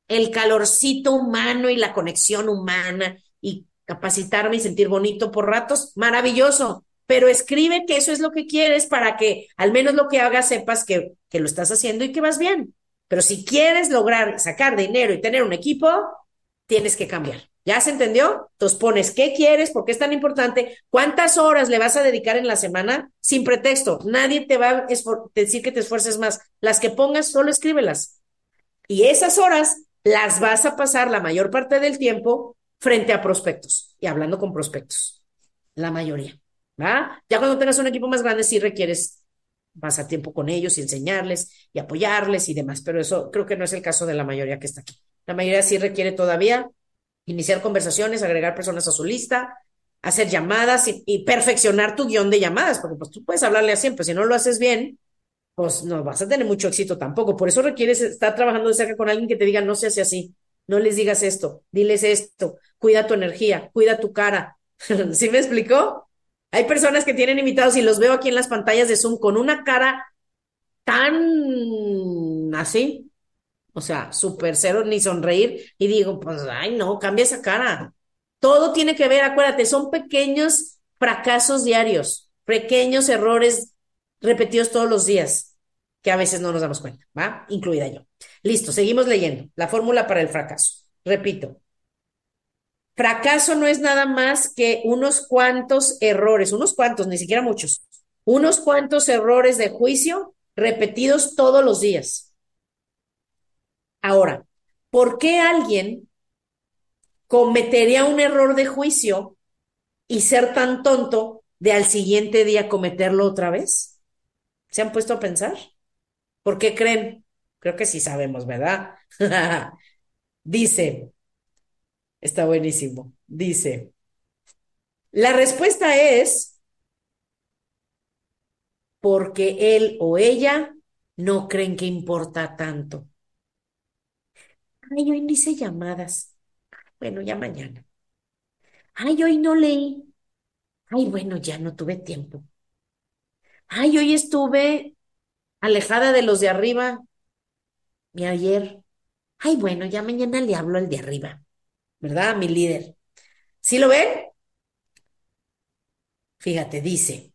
el calorcito humano y la conexión humana y capacitarme y sentir bonito por ratos, maravilloso, pero escribe que eso es lo que quieres para que al menos lo que hagas sepas que, que lo estás haciendo y que vas bien. Pero si quieres lograr sacar dinero y tener un equipo, tienes que cambiar. ¿Ya se entendió? Entonces pones qué quieres, por qué es tan importante, cuántas horas le vas a dedicar en la semana sin pretexto. Nadie te va a decir que te esfuerces más. Las que pongas, solo escríbelas. Y esas horas las vas a pasar la mayor parte del tiempo frente a prospectos y hablando con prospectos, la mayoría. ¿va? Ya cuando tengas un equipo más grande, sí requieres pasar tiempo con ellos y enseñarles y apoyarles y demás, pero eso creo que no es el caso de la mayoría que está aquí. La mayoría sí requiere todavía iniciar conversaciones, agregar personas a su lista, hacer llamadas y, perfeccionar tu guion de llamadas, porque pues tú puedes hablarle a siempre, si no lo haces bien, pues no vas a tener mucho éxito tampoco. Por eso requieres estar trabajando de cerca con alguien que te diga, no se hace así, no les digas esto, diles esto, cuida tu energía, cuida tu cara. ¿Sí me explicó? Hay personas que tienen invitados y los veo aquí en las pantallas de Zoom con una cara tan así, o sea, súper cero, ni sonreír, y digo, pues, ay, no, cambia esa cara. Todo tiene que ver, acuérdate, son pequeños fracasos diarios, pequeños errores repetidos todos los días, que a veces no nos damos cuenta, ¿va? Incluida yo. Listo, seguimos leyendo. La fórmula para el fracaso. Repito, fracaso no es nada más que unos cuantos errores, unos cuantos, ni siquiera muchos, unos cuantos errores de juicio repetidos todos los días. Ahora, ¿por qué alguien cometería un error de juicio y ser tan tonto de al siguiente día cometerlo otra vez? ¿Se han puesto a pensar? ¿Por qué creen? Creo que sí sabemos, ¿verdad? Dice, está buenísimo, dice, la respuesta es porque él o ella no creen que importa tanto. Ay, hoy no hice llamadas. Bueno, ya mañana. Ay, hoy no leí. Ay, bueno, ya no tuve tiempo. Ay, hoy estuve alejada de los de arriba. Y ayer. Ay, bueno, ya mañana le hablo al de arriba. ¿Verdad? Mi líder. ¿Sí lo ven? Fíjate, dice.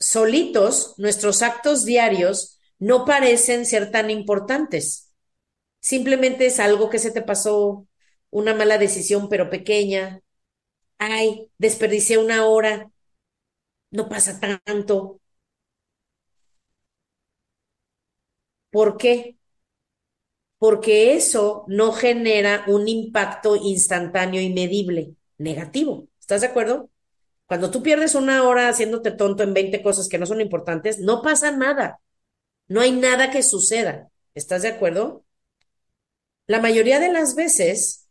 Solitos, nuestros actos diarios no parecen ser tan importantes. Simplemente es algo que se te pasó, una mala decisión, pero pequeña. Ay, desperdicié una hora. No pasa tanto. ¿Por qué? Porque eso no genera un impacto instantáneo y medible, negativo. ¿Estás de acuerdo? Cuando tú pierdes una hora haciéndote tonto en 20 cosas que no son importantes, no pasa nada. No hay nada que suceda. ¿Estás de acuerdo? La mayoría de las veces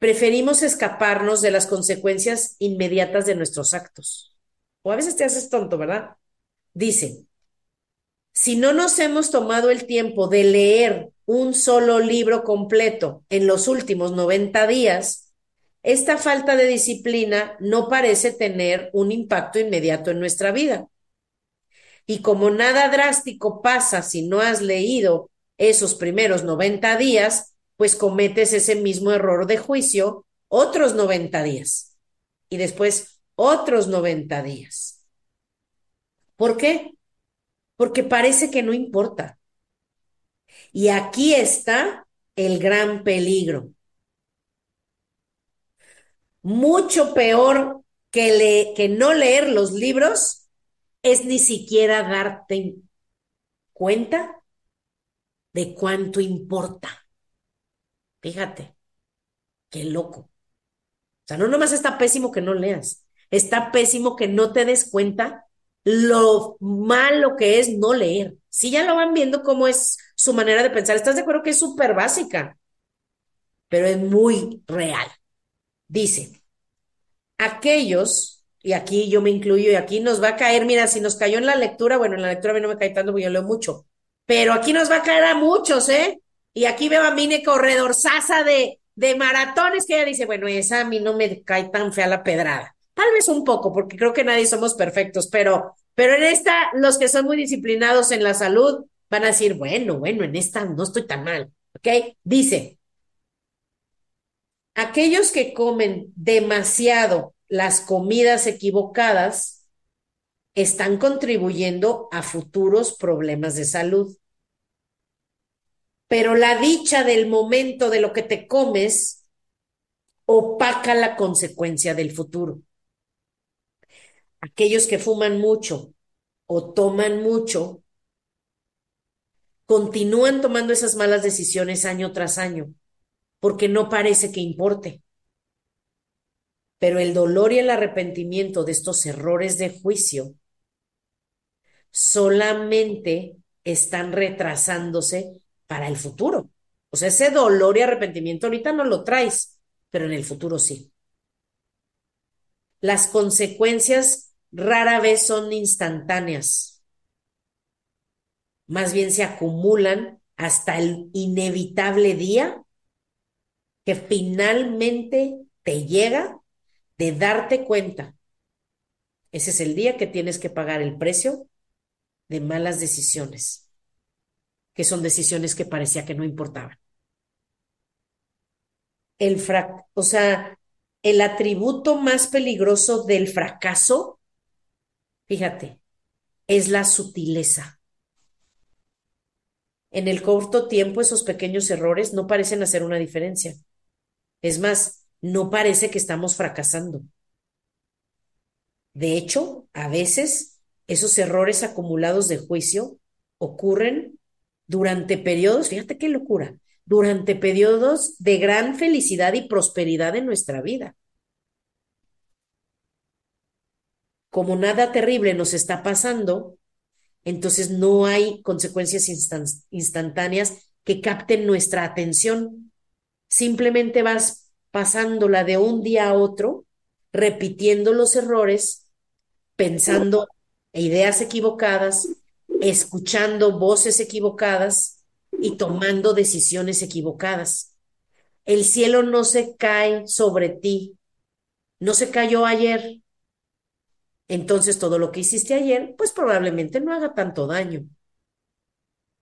preferimos escaparnos de las consecuencias inmediatas de nuestros actos. O a veces te haces tonto, ¿verdad? Dice, si no nos hemos tomado el tiempo de leer un solo libro completo en los últimos 90 días, esta falta de disciplina no parece tener un impacto inmediato en nuestra vida. Y como nada drástico pasa si no has leído esos primeros 90 días, pues cometes ese mismo error de juicio otros 90 días y después otros 90 días. ¿Por qué? Porque parece que no importa. Y aquí está el gran peligro. Mucho peor que, que no leer los libros es ni siquiera darte cuenta de cuánto importa. Fíjate, qué loco. O sea, no nomás está pésimo que no leas, está pésimo que no te des cuenta lo malo que es no leer. Si ya lo van viendo cómo es su manera de pensar, ¿estás de acuerdo que es súper básica? Pero es muy real. Dice, aquellos y aquí yo me incluyo, y aquí nos va a caer, mira, si nos cayó en la lectura, bueno, en la lectura a mí no me cae tanto porque yo leo mucho, pero aquí nos va a caer a muchos, ¿eh? Y aquí veo a Mine corredor sasa de, de maratones que ella dice, bueno, esa a mí no me cae tan fea la pedrada. Tal vez un poco, porque creo que nadie somos perfectos, pero, pero en esta, los que son muy disciplinados en la salud van a decir, bueno, bueno, en esta no estoy tan mal, ¿ok? Dice, aquellos que comen demasiado las comidas equivocadas están contribuyendo a futuros problemas de salud. Pero la dicha del momento de lo que te comes opaca la consecuencia del futuro. Aquellos que fuman mucho o toman mucho continúan tomando esas malas decisiones año tras año, porque no parece que importe. Pero el dolor y el arrepentimiento de estos errores de juicio solamente están retrasándose para el futuro. O sea, ese dolor y arrepentimiento ahorita no lo traes, pero en el futuro sí. Las consecuencias rara vez son instantáneas. Más bien se acumulan hasta el inevitable día que finalmente te llega de darte cuenta. Ese es el día que tienes que pagar el precio de malas decisiones, que son decisiones que parecía que no importaban. El frac o sea, el atributo más peligroso del fracaso, fíjate, es la sutileza. En el corto tiempo, esos pequeños errores no parecen hacer una diferencia. Es más, no parece que estamos fracasando. De hecho, a veces esos errores acumulados de juicio ocurren durante periodos, fíjate qué locura, durante periodos de gran felicidad y prosperidad en nuestra vida. Como nada terrible nos está pasando, entonces no hay consecuencias instantáneas que capten nuestra atención. Simplemente vas pasándola de un día a otro, repitiendo los errores, pensando ideas equivocadas, escuchando voces equivocadas y tomando decisiones equivocadas. El cielo no se cae sobre ti, no se cayó ayer. Entonces todo lo que hiciste ayer, pues probablemente no haga tanto daño,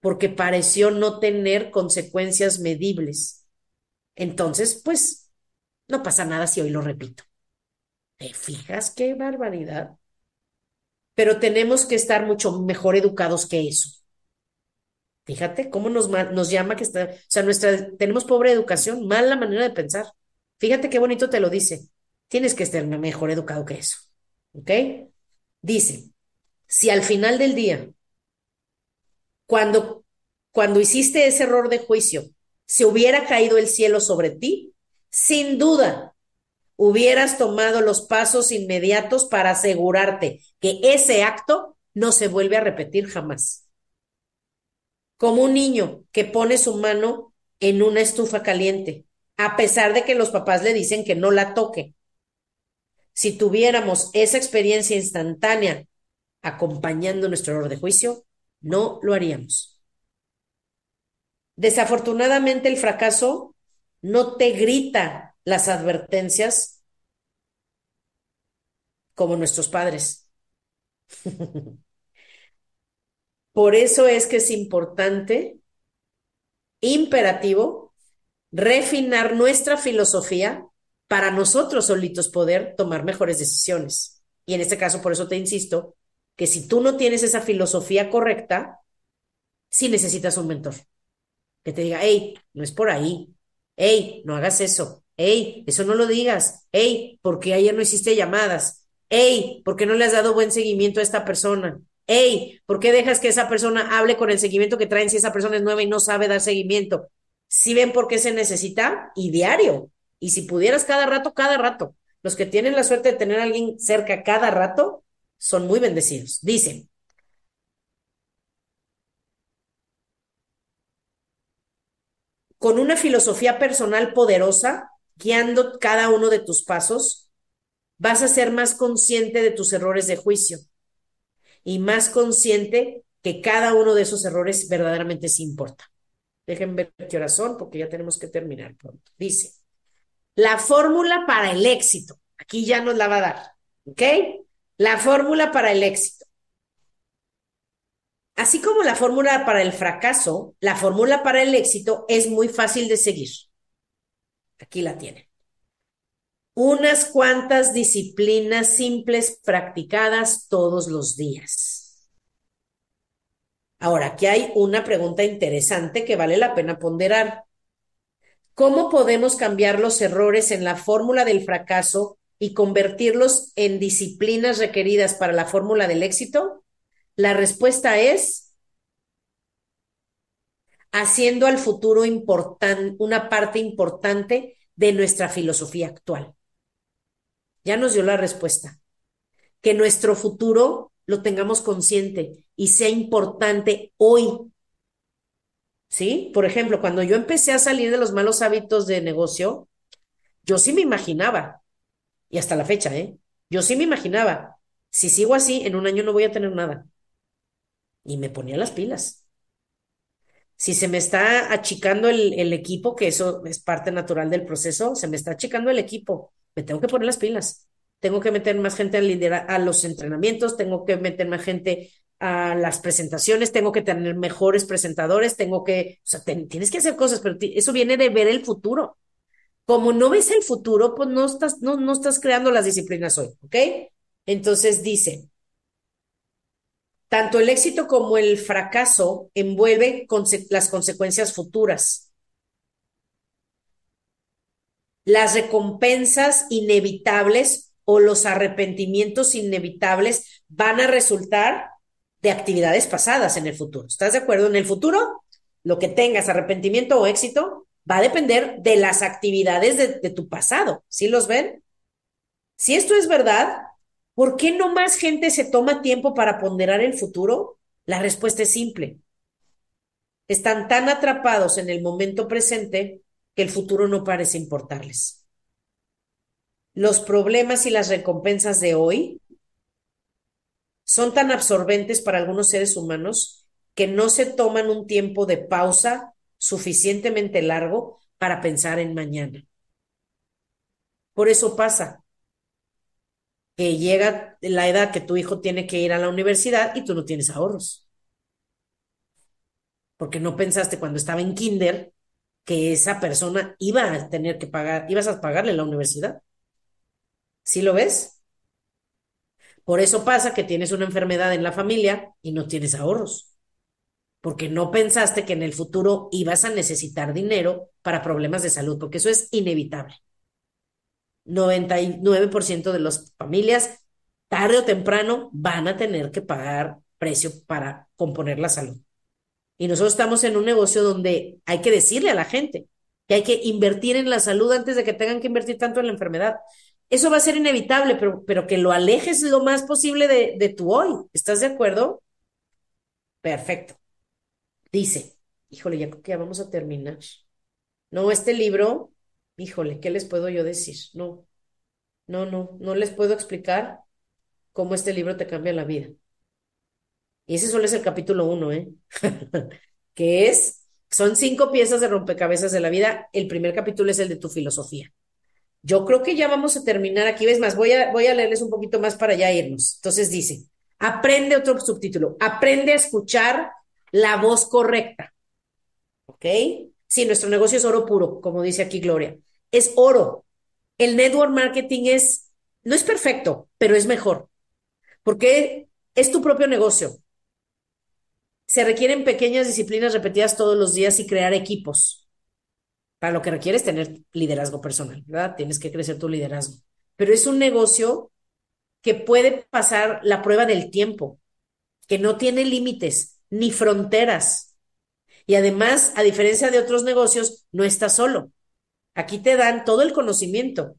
porque pareció no tener consecuencias medibles. Entonces, pues, no pasa nada si hoy lo repito. ¿Te fijas qué barbaridad? pero tenemos que estar mucho mejor educados que eso. Fíjate cómo nos, nos llama que está, o sea, nuestra, tenemos pobre educación, mala manera de pensar. Fíjate qué bonito te lo dice. Tienes que estar mejor educado que eso. ¿Ok? Dice, si al final del día, cuando, cuando hiciste ese error de juicio, se hubiera caído el cielo sobre ti, sin duda hubieras tomado los pasos inmediatos para asegurarte que ese acto no se vuelve a repetir jamás. Como un niño que pone su mano en una estufa caliente, a pesar de que los papás le dicen que no la toque. Si tuviéramos esa experiencia instantánea acompañando nuestro error de juicio, no lo haríamos. Desafortunadamente el fracaso no te grita las advertencias como nuestros padres. Por eso es que es importante, imperativo, refinar nuestra filosofía para nosotros solitos poder tomar mejores decisiones. Y en este caso, por eso te insisto, que si tú no tienes esa filosofía correcta, sí necesitas un mentor que te diga, hey, no es por ahí, hey, no hagas eso, Ey, eso no lo digas. Ey, ¿por qué ayer no hiciste llamadas? Ey, ¿por qué no le has dado buen seguimiento a esta persona? Ey, ¿por qué dejas que esa persona hable con el seguimiento que traen si esa persona es nueva y no sabe dar seguimiento? Si ven por qué se necesita y diario. Y si pudieras cada rato, cada rato. Los que tienen la suerte de tener a alguien cerca cada rato son muy bendecidos. Dicen, con una filosofía personal poderosa, guiando cada uno de tus pasos, vas a ser más consciente de tus errores de juicio y más consciente que cada uno de esos errores verdaderamente se importa. Déjenme ver qué horas son porque ya tenemos que terminar pronto. Dice, la fórmula para el éxito. Aquí ya nos la va a dar, ¿ok? La fórmula para el éxito. Así como la fórmula para el fracaso, la fórmula para el éxito es muy fácil de seguir. Aquí la tienen. Unas cuantas disciplinas simples practicadas todos los días. Ahora, aquí hay una pregunta interesante que vale la pena ponderar. ¿Cómo podemos cambiar los errores en la fórmula del fracaso y convertirlos en disciplinas requeridas para la fórmula del éxito? La respuesta es haciendo al futuro una parte importante de nuestra filosofía actual. Ya nos dio la respuesta. Que nuestro futuro lo tengamos consciente y sea importante hoy. ¿Sí? Por ejemplo, cuando yo empecé a salir de los malos hábitos de negocio, yo sí me imaginaba, y hasta la fecha, ¿eh? Yo sí me imaginaba, si sigo así, en un año no voy a tener nada. Y me ponía las pilas. Si se me está achicando el, el equipo, que eso es parte natural del proceso, se me está achicando el equipo, me tengo que poner las pilas. Tengo que meter más gente a, a los entrenamientos, tengo que meter más gente a las presentaciones, tengo que tener mejores presentadores, tengo que, o sea, tienes que hacer cosas, pero eso viene de ver el futuro. Como no ves el futuro, pues no estás, no, no estás creando las disciplinas hoy, ¿ok? Entonces dice, tanto el éxito como el fracaso envuelven las consecuencias futuras. Las recompensas inevitables o los arrepentimientos inevitables van a resultar de actividades pasadas en el futuro. ¿Estás de acuerdo? En el futuro, lo que tengas, arrepentimiento o éxito, va a depender de las actividades de, tu pasado. ¿Sí los ven? Si esto es verdad, ¿por qué no más gente se toma tiempo para ponderar el futuro? La respuesta es simple. Están tan atrapados en el momento presente que el futuro no parece importarles. Los problemas y las recompensas de hoy son tan absorbentes para algunos seres humanos que no se toman un tiempo de pausa suficientemente largo para pensar en mañana. Por eso pasa que llega la edad que tu hijo tiene que ir a la universidad y tú no tienes ahorros. Porque no pensaste cuando estaba en kinder que esa persona iba a tener que pagar, ibas a pagarle la universidad. ¿Sí lo ves? Por eso pasa que tienes una enfermedad en la familia y no tienes ahorros porque no pensaste que en el futuro ibas a necesitar dinero para problemas de salud, porque eso es inevitable. 99% de las familias, tarde o temprano, van a tener que pagar precio para componer la salud. Y nosotros estamos en un negocio donde hay que decirle a la gente que hay que invertir en la salud antes de que tengan que invertir tanto en la enfermedad. Eso va a ser inevitable, pero, pero que lo alejes lo más posible de, de tu hoy. ¿Estás de acuerdo? Perfecto. Dice, híjole, ya que ya vamos a terminar. No, este libro, híjole, ¿qué les puedo yo decir? No, no, no, no les puedo explicar cómo este libro te cambia la vida. Y ese solo es el capítulo uno, ¿eh? que es, son cinco piezas de rompecabezas de la vida. El primer capítulo es el de tu filosofía. Yo creo que ya vamos a terminar aquí. ¿Ves más? Voy a, voy a leerles un poquito más para ya irnos. Entonces dice, aprende otro subtítulo, aprende a escuchar la voz correcta. ¿Ok? Sí, nuestro negocio es oro puro, como dice aquí Gloria. Es oro. El network marketing es, no es perfecto, pero es mejor. Porque es tu propio negocio. Se requieren pequeñas disciplinas repetidas todos los días y crear equipos. Para lo que requieres tener liderazgo personal, ¿verdad? Tienes que crecer tu liderazgo. Pero es un negocio que puede pasar la prueba del tiempo, que no tiene límites ni fronteras. Y además, a diferencia de otros negocios, no estás solo. Aquí te dan todo el conocimiento,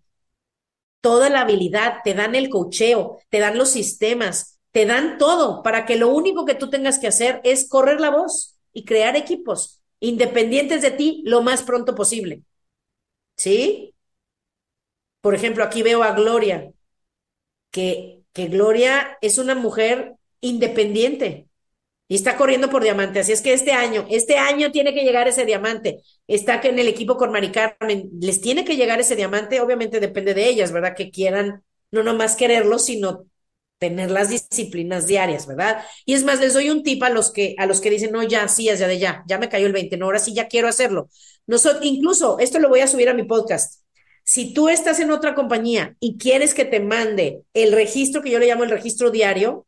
toda la habilidad, te dan el cocheo, te dan los sistemas, te dan todo para que lo único que tú tengas que hacer es correr la voz y crear equipos independientes de ti lo más pronto posible. ¿Sí? Por ejemplo, aquí veo a Gloria, que, que Gloria es una mujer independiente y está corriendo por diamante. Así es que este año, este año tiene que llegar ese diamante. Está en el equipo con Mari Carmen, les tiene que llegar ese diamante. Obviamente depende de ellas, ¿verdad? Que quieran no nomás quererlo, sino tener las disciplinas diarias, ¿verdad? Y es más, les doy un tip a los que, a los que dicen, no, ya, sí, ya de ya, ya me cayó el 20, no, ahora sí ya quiero hacerlo. Nosotros, incluso, esto lo voy a subir a mi podcast. Si tú estás en otra compañía y quieres que te mande el registro que yo le llamo el registro diario,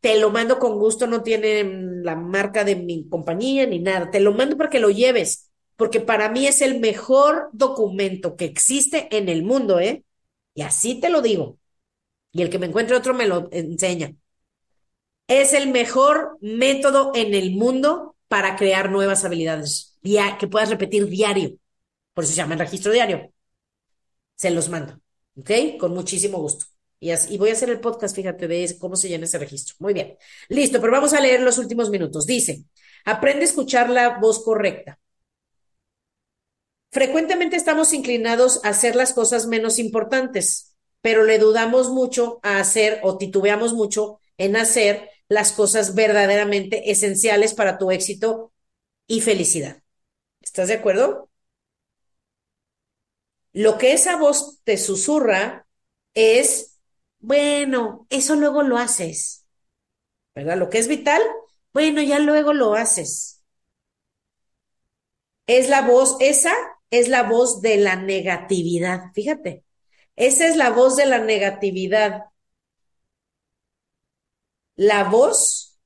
te lo mando con gusto, no tiene la marca de mi compañía ni nada, te lo mando para que lo lleves, porque para mí es el mejor documento que existe en el mundo, ¿eh? Y así te lo digo. Y el que me encuentre otro me lo enseña. Es el mejor método en el mundo para crear nuevas habilidades que puedas repetir diario. Por eso se llama el registro diario. Se los mando. ¿Ok? Con muchísimo gusto. Y, voy a hacer el podcast, fíjate, de cómo se llena ese registro. Muy bien. Listo, pero vamos a leer los últimos minutos. Dice, aprende a escuchar la voz correcta. Frecuentemente estamos inclinados a hacer las cosas menos importantes, pero le dudamos mucho a hacer o titubeamos mucho en hacer las cosas verdaderamente esenciales para tu éxito y felicidad. ¿Estás de acuerdo? Lo que esa voz te susurra es, bueno, eso luego lo haces. ¿Verdad? Lo que es vital, bueno, ya luego lo haces. Es la voz, esa es la voz de la negatividad, fíjate. Esa es la voz de la negatividad. La voz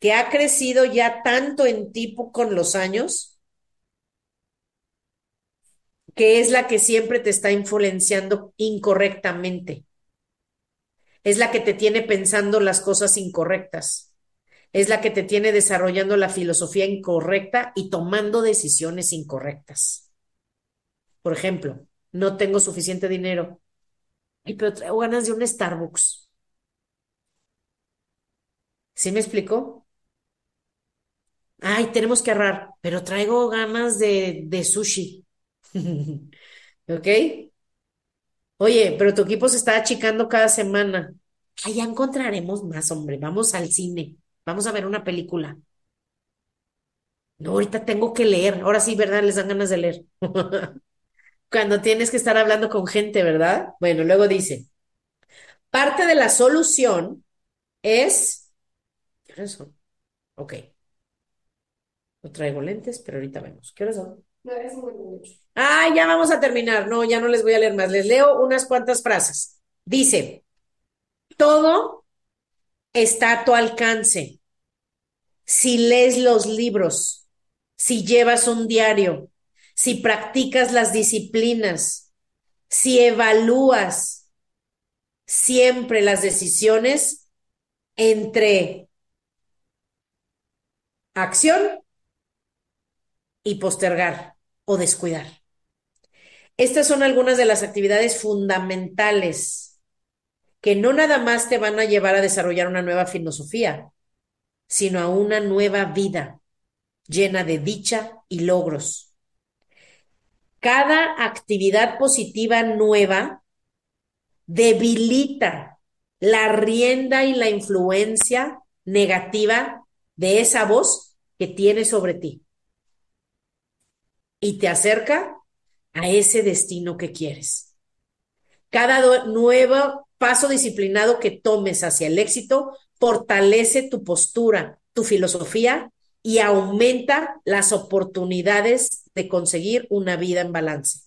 que ha crecido ya tanto en tipo con los años, que es la que siempre te está influenciando incorrectamente. Es la que te tiene pensando las cosas incorrectas. Es la que te tiene desarrollando la filosofía incorrecta y tomando decisiones incorrectas. Por ejemplo, no tengo suficiente dinero. pero traigo ganas de un Starbucks. ¿Sí me explicó? Ay, tenemos que ahorrar, pero traigo ganas de, de sushi. ¿Ok? Oye, pero tu equipo se está achicando cada semana. Allá encontraremos más, hombre. Vamos al cine. Vamos a ver una película. No, ahorita tengo que leer. Ahora sí, ¿verdad? Les dan ganas de leer. Cuando tienes que estar hablando con gente, ¿verdad? Bueno, luego dice, parte de la solución es... ¿Qué horas son? Ok. No traigo lentes, pero ahorita vemos. ¿Qué horas son? Ah, ya vamos a terminar. No, ya no les voy a leer más. Les leo unas cuantas frases. Dice, todo está a tu alcance. Si lees los libros, si llevas un diario, si practicas las disciplinas, si evalúas siempre las decisiones entre acción y postergar o descuidar. Estas son algunas de las actividades fundamentales que no nada más te van a llevar a desarrollar una nueva filosofía, sino a una nueva vida llena de dicha y logros. Cada actividad positiva nueva debilita la rienda y la influencia negativa de esa voz que tiene sobre ti y te acerca a ese destino que quieres. Cada nuevo paso disciplinado que tomes hacia el éxito fortalece tu postura, tu filosofía y aumenta las oportunidades de conseguir una vida en balance.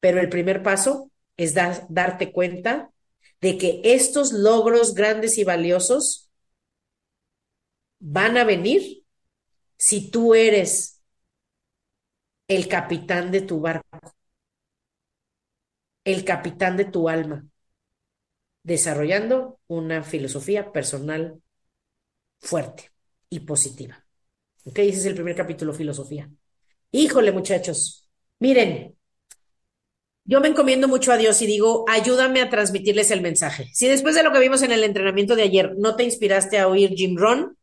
Pero el primer paso es darte cuenta de que estos logros grandes y valiosos van a venir si tú eres el capitán de tu barco, el capitán de tu alma, desarrollando una filosofía personal fuerte y positiva. ¿Ok? Ese es el primer capítulo, filosofía. Híjole, muchachos, miren, yo me encomiendo mucho a Dios y digo, ayúdame a transmitirles el mensaje. Si después de lo que vimos en el entrenamiento de ayer no te inspiraste a oír Jim Ron,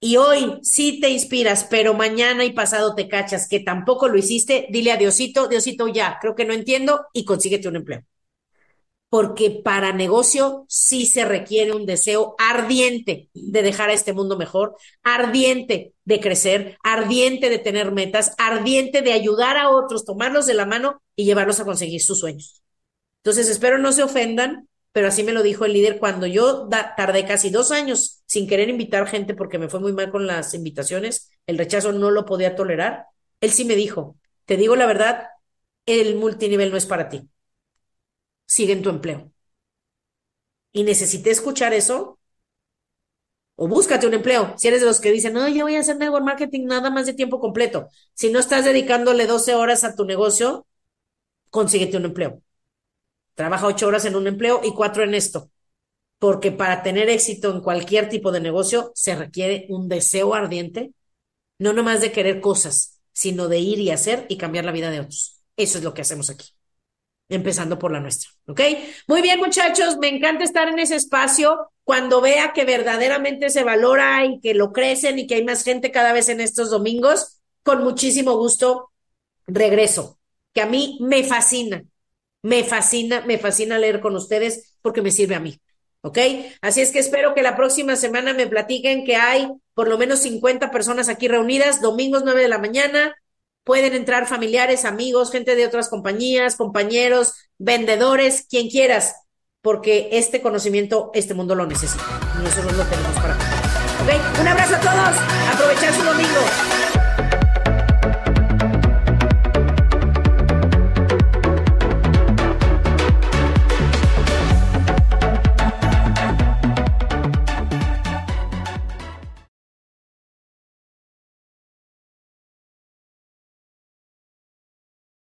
y hoy sí te inspiras, pero mañana y pasado te cachas que tampoco lo hiciste, dile a Diosito, Diosito ya, creo que no entiendo y consíguete un empleo. Porque para negocio sí se requiere un deseo ardiente de dejar a este mundo mejor, ardiente de crecer, ardiente de tener metas, ardiente de ayudar a otros, tomarlos de la mano y llevarlos a conseguir sus sueños. Entonces, espero no se ofendan pero así me lo dijo el líder cuando yo tardé casi dos años sin querer invitar gente porque me fue muy mal con las invitaciones, el rechazo no lo podía tolerar. Él sí me dijo, te digo la verdad, el multinivel no es para ti. Sigue en tu empleo. Y necesité escuchar eso. O búscate un empleo. Si eres de los que dicen, no, yo voy a hacer network marketing nada más de tiempo completo. Si no estás dedicándole 12 horas a tu negocio, consíguete un empleo. Trabaja ocho horas en un empleo y cuatro en esto. Porque para tener éxito en cualquier tipo de negocio se requiere un deseo ardiente no nomás de querer cosas, sino de ir y hacer y cambiar la vida de otros. Eso es lo que hacemos aquí, empezando por la nuestra, ¿ok? Muy bien, muchachos, me encanta estar en ese espacio cuando vea que verdaderamente se valora y que lo crecen y que hay más gente cada vez en estos domingos, con muchísimo gusto regreso, que a mí me fascina, me fascina, me fascina leer con ustedes porque me sirve a mí. ¿Ok? Así es que espero que la próxima semana me platiquen que hay por lo menos 50 personas aquí reunidas, domingos 9 de la mañana. Pueden entrar familiares, amigos, gente de otras compañías, compañeros, vendedores, quien quieras, porque este conocimiento, este mundo lo necesita. Nosotros lo tenemos para. ¿Ok? Un abrazo a todos. Aprovechar su domingo.